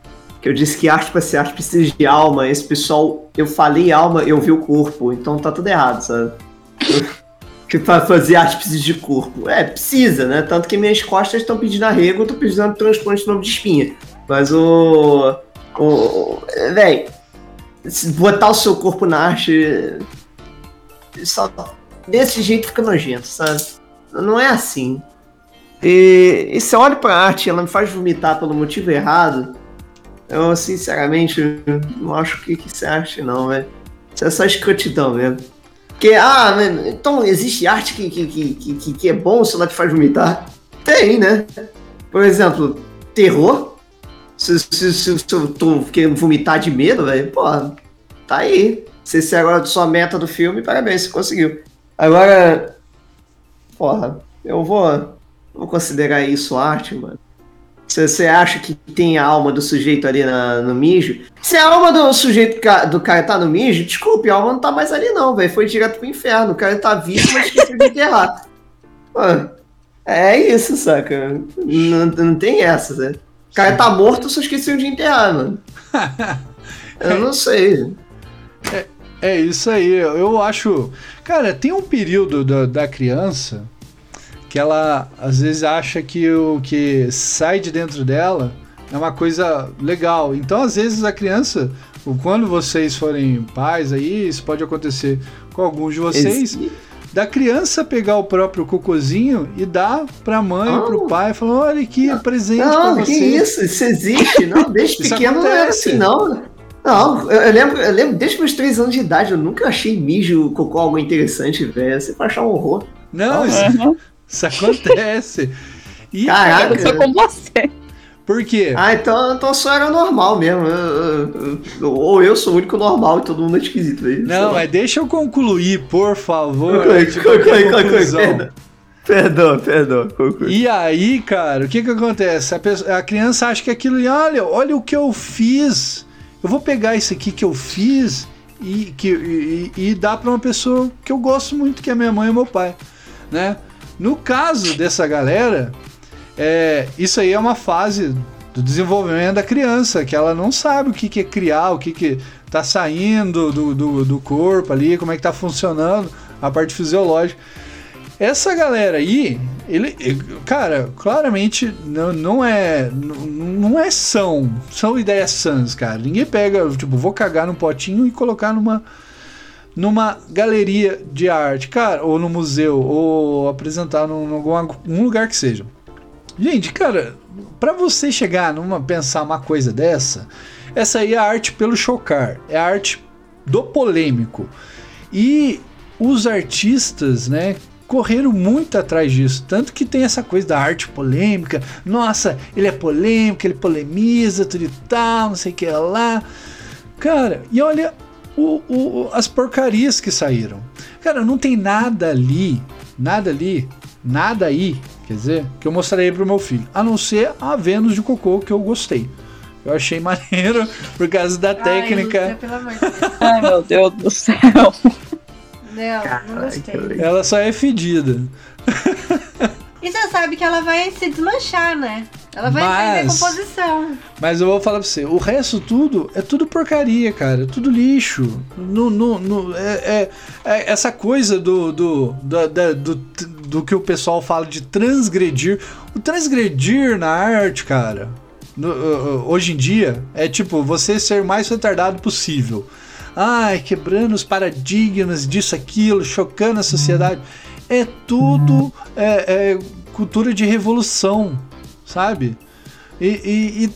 que eu disse que arte para ser arte precisa de alma, esse pessoal, eu falei alma, eu vi o corpo, então tá tudo errado, sabe? (laughs) que para fazer arte precisa de corpo. É, precisa, né? Tanto que minhas costas estão pedindo arrego, eu tô precisando de transplante novo de espinha. Mas o. o, véi, botar o seu corpo na arte. Só, desse jeito fica nojento, sabe? Não é assim. E, e eu olho pra arte ela me faz vomitar pelo motivo errado, eu sinceramente não acho que, que isso é arte, não, velho. Isso é só escrotidão mesmo. Porque, ah, né, então existe arte que, que, que, que, que é bom se ela te faz vomitar? Tem, né? Por exemplo, terror. Se, se, se, se eu tô querendo vomitar de medo, velho, pô, tá aí. Se esse é agora a sua meta do filme, parabéns, você conseguiu. Agora, porra, eu vou, vou considerar isso arte, mano. Se você acha que tem a alma do sujeito ali na- no mijo, se a alma do sujeito do cara tá no mijo, desculpe, a alma não tá mais ali não, velho. Foi direto pro inferno. O cara tá vivo, mas esqueceu de enterrar. Pô, é isso, saca? Não, não tem essa, né? O cara tá morto, só esqueceu de enterrar, mano. (laughs) Eu não sei. É isso aí, eu acho. Cara, tem um período da, da criança que ela às vezes acha que o que sai de dentro dela é uma coisa legal. Então, às vezes, a criança, quando vocês forem pais aí, isso pode acontecer com alguns de vocês. Esse- Da criança pegar o próprio cocôzinho e dar pra mãe, Não. pro pai, falando: olha aqui, presente pra Não, você. que isso? Isso existe? Não, (laughs) desde pequeno não era acontece. assim, não. Não, eu, eu lembro, eu lembro desde meus três anos de idade, eu nunca achei mijo, cocô algo interessante, velho. Você vai achar um horror. Não, isso, Uhum. Isso acontece. E, Caraca. Eu sou com você. por quê? Ah, então, então só era normal mesmo. Ou eu sou o único normal e todo mundo é esquisito, velho. Não, Sei lá. mas deixa eu concluir, por favor. Conclui, conclui, perdão. Perdão, conclui. E aí, cara, o que que acontece? A, pessoa- a criança acha que aquilo, olha, olha o que eu fiz. Eu vou pegar isso aqui que eu fiz e, que, e, e dar pra uma pessoa que eu gosto muito, que é minha mãe e meu pai. né? No caso dessa galera, é, isso aí é uma fase do desenvolvimento da criança, que ela não sabe o que, que é criar, o que, que tá saindo do, do, do corpo ali, como é que tá funcionando a parte fisiológica. Essa galera aí, ele, cara, claramente não, não é não, não é são, são ideias sãs, cara. Ninguém pega, tipo, vou cagar num potinho e colocar numa numa galeria de arte, cara, ou no museu, ou apresentar num, num lugar que seja. Gente, cara, para você chegar numa pensar uma coisa dessa, essa aí é a arte pelo chocar, é a arte do polêmico. E os artistas, né, correram muito atrás disso, tanto que tem essa coisa da arte polêmica. Nossa, ele é polêmico, ele polemiza, tudo e tal, não sei o que lá. Cara, e olha o, o, as porcarias que saíram. Cara, não tem nada ali, nada ali, nada aí, quer dizer, que eu mostrarei pro meu filho, a não ser a Vênus de Cocô que eu gostei. Eu achei (laughs) maneiro por causa da técnica. Ai, (laughs) Ai meu Deus do céu. Não, não gostei. Ela só é fedida. E você sabe que ela vai se desmanchar, né? Ela vai Mas- decomposição. Mas eu vou falar pra você, o resto tudo é tudo porcaria, cara. É tudo lixo. No, no, no- é, é- é essa coisa do do, da- da- do, do que o pessoal fala de transgredir. O transgredir na arte, cara, no- hoje em dia, é tipo você ser o mais retardado possível. Ai, quebrando os paradigmas disso, aquilo, chocando a sociedade. É tudo é, é cultura de revolução, sabe? E, e- e,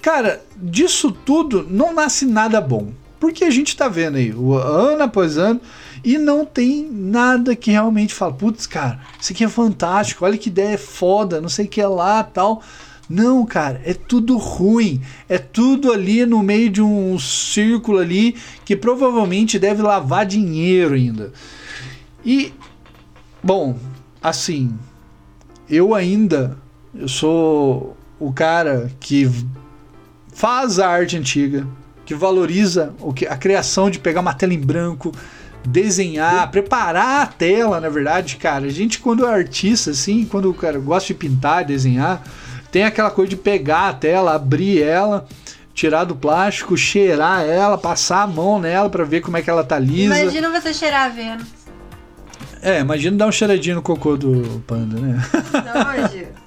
cara, disso tudo não nasce nada bom. Porque a gente tá vendo aí, ano após ano, e não tem nada que realmente fala, putz, cara, isso aqui é fantástico, olha que ideia foda, não sei o que é lá tal. Não, cara, é tudo ruim. É tudo ali no meio de um círculo ali que provavelmente deve lavar dinheiro ainda. E, bom, assim, eu ainda eu sou o cara que faz a arte antiga, que valoriza o que a criação de pegar uma tela em branco, desenhar, preparar a tela, na verdade, cara. A gente quando é artista assim, quando o cara gosta de pintar, desenhar, tem aquela coisa de pegar a tela, abrir ela, tirar do plástico, cheirar ela, passar a mão nela pra ver como é que ela tá lisa. Imagina você cheirar a Vênus. É, imagina dar um cheiradinho no cocô do panda, né? Nojo.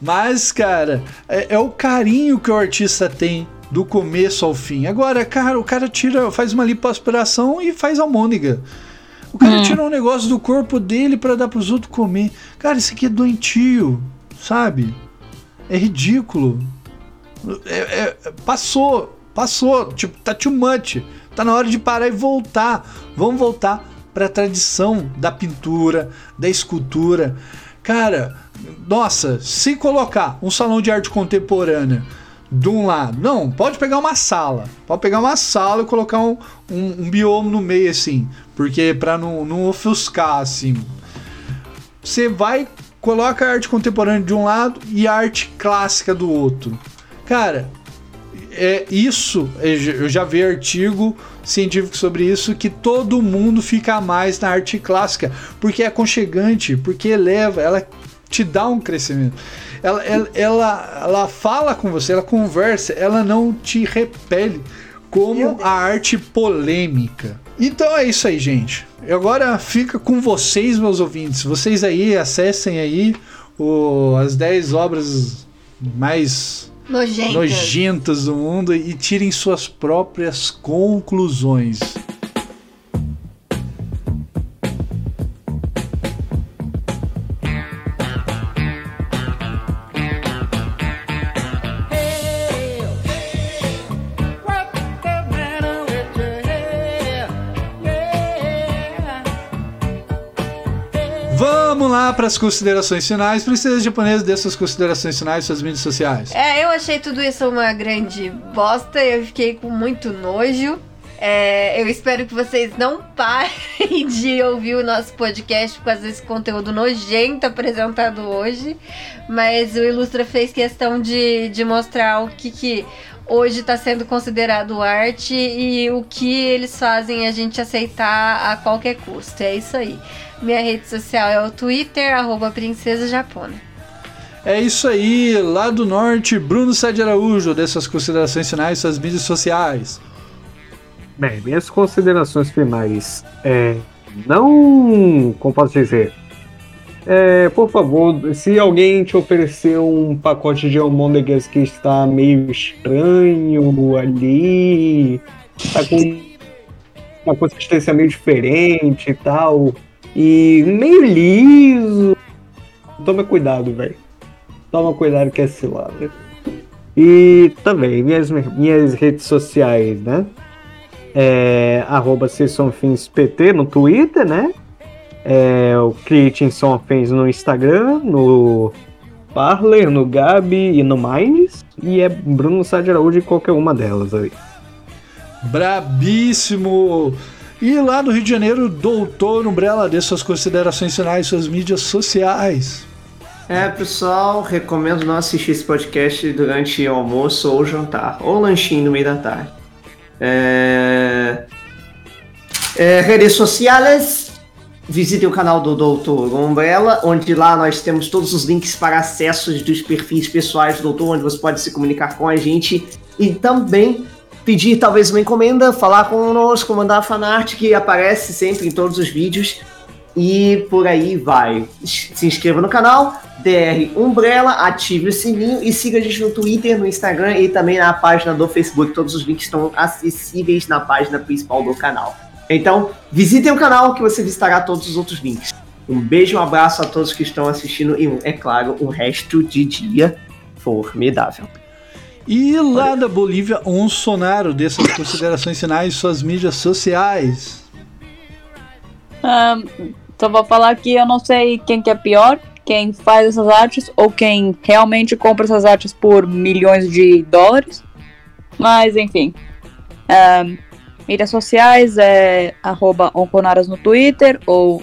Mas, cara, é, é o carinho que o artista tem do começo ao fim. Agora, cara, o cara tira, faz uma lipoaspiração e faz almôndega. O cara Hum. tira um negócio do corpo dele pra dar pros outros comer. Cara, isso aqui é doentio, sabe? É ridículo. É- é- passou, passou. Tipo, tá too much. Tá na hora de parar e voltar. Vamos voltar pra tradição da pintura, da escultura. Cara, nossa, se colocar um salão de arte contemporânea de um lado, não, pode pegar uma sala, pode pegar uma sala e colocar um, um, um bioma no meio assim, porque pra não, não ofuscar assim. Você vai, coloca a arte contemporânea de um lado e a arte clássica do outro. Cara, é isso, eu já vi artigo científico sobre isso, que todo mundo fica mais na arte clássica, porque é aconchegante, porque eleva, ela te dá um crescimento. Ela, ela, ela, ela fala com você, ela conversa, ela não te repele como a arte polêmica. Então é isso aí, gente. Agora fica com vocês, meus ouvintes. Vocês aí acessem aí o, as 10 obras mais Nojentas. nojentas do mundo e tirem suas próprias conclusões. Para as considerações finais. Princesa japonesa, dê suas considerações finais, suas mídias sociais. É, eu achei tudo isso uma grande bosta. Eu fiquei com muito nojo. É, eu espero que vocês não (laughs) parem de ouvir o nosso podcast por causa desse conteúdo nojento apresentado hoje. Mas o Ilustra fez questão de, de mostrar o que, que hoje está sendo considerado arte e o que eles fazem a gente aceitar a qualquer custo. É isso aí. Minha rede social é o Twitter, arroba Princesa Japona. É isso aí, lá do norte, Bruno Sade Araújo, dessas considerações finais, suas mídias sociais. Bem, minhas considerações finais. É, não. Como posso dizer? É, por favor, se alguém te oferecer um pacote de almôndegas que está meio estranho ali, tá com uma consistência meio diferente e tal, e meio liso, toma cuidado, velho. Toma cuidado que é cilada. E também, minhas, minhas redes sociais, né? É, arroba PT no Twitter, né? É, o Creating Somethings no Instagram, no Parler, no Gabi e no Minds. E é Bruno Sade Araújo em qualquer uma delas aí. Brabíssimo! E lá no Rio de Janeiro, Doutor Umbrella, dê suas considerações finais, suas mídias sociais. É, pessoal, recomendo não assistir esse podcast durante o almoço ou jantar, ou lanchinho no meio da tarde. É... É, redes sociais, visitem o canal do Doutor Umbrella, onde lá nós temos todos os links para acessos dos perfis pessoais do Doutor, onde você pode se comunicar com a gente e também pedir talvez uma encomenda, falar conosco, mandar fanart que aparece sempre em todos os vídeos e por aí vai. Se inscreva no canal, DR Umbrella, ative o sininho e siga a gente no Twitter, no Instagram e também na página do Facebook. Todos os links estão acessíveis na página principal do canal. Então, visitem o canal que você visitará todos os outros links. Um beijo, um abraço a todos que estão assistindo e, é claro, um resto de dia formidável. E lá da Bolívia, um sonaro dessas considerações finais, suas mídias sociais. Um, só vou falar que eu não sei quem que é pior, quem faz essas artes ou quem realmente compra essas artes por milhões de dólares. Mas enfim. Um, mídias sociais é arroba onconaras no Twitter ou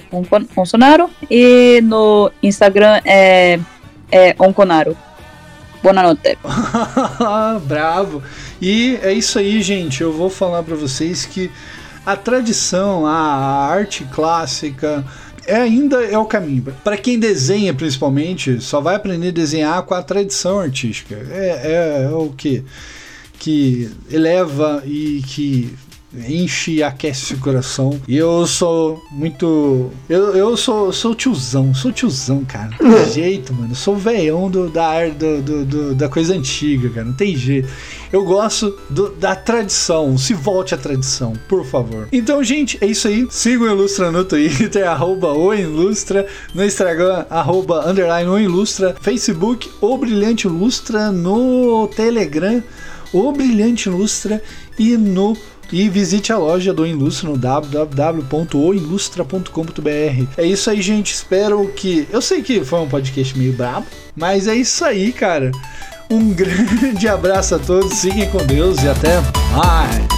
Onsonaro e no Instagram é, é onconaro. Boa noite. (laughs) Bravo. E é isso aí, gente. Eu vou falar para vocês que a tradição, a arte clássica, é ainda é o caminho. Para quem desenha, principalmente, só vai aprender a desenhar com a tradição artística. É, é, é o que que eleva e que enche e aquece o coração. E eu sou muito. Eu, eu sou, sou tiozão, sou tiozão, cara. Não tem (laughs) jeito, mano. Eu sou veião do, da, do, do, do, da coisa antiga, cara. Não tem jeito. Eu gosto do, da tradição. Se volte à tradição, por favor. Então, gente, é isso aí. Siga o Ilustra no Twitter, (laughs) arroba o Ilustra, no Instagram, arroba underline o Ilustra, Facebook, o Brilhante Ilustra, no Telegram, o Brilhante Ilustra e no e visite a loja do Ilustra no www.oilustra.com.br. É isso aí, gente. Espero que. Eu sei que foi um podcast meio brabo, mas é isso aí, cara. Um (laughs) grande abraço a todos, fiquem com Deus e até mais.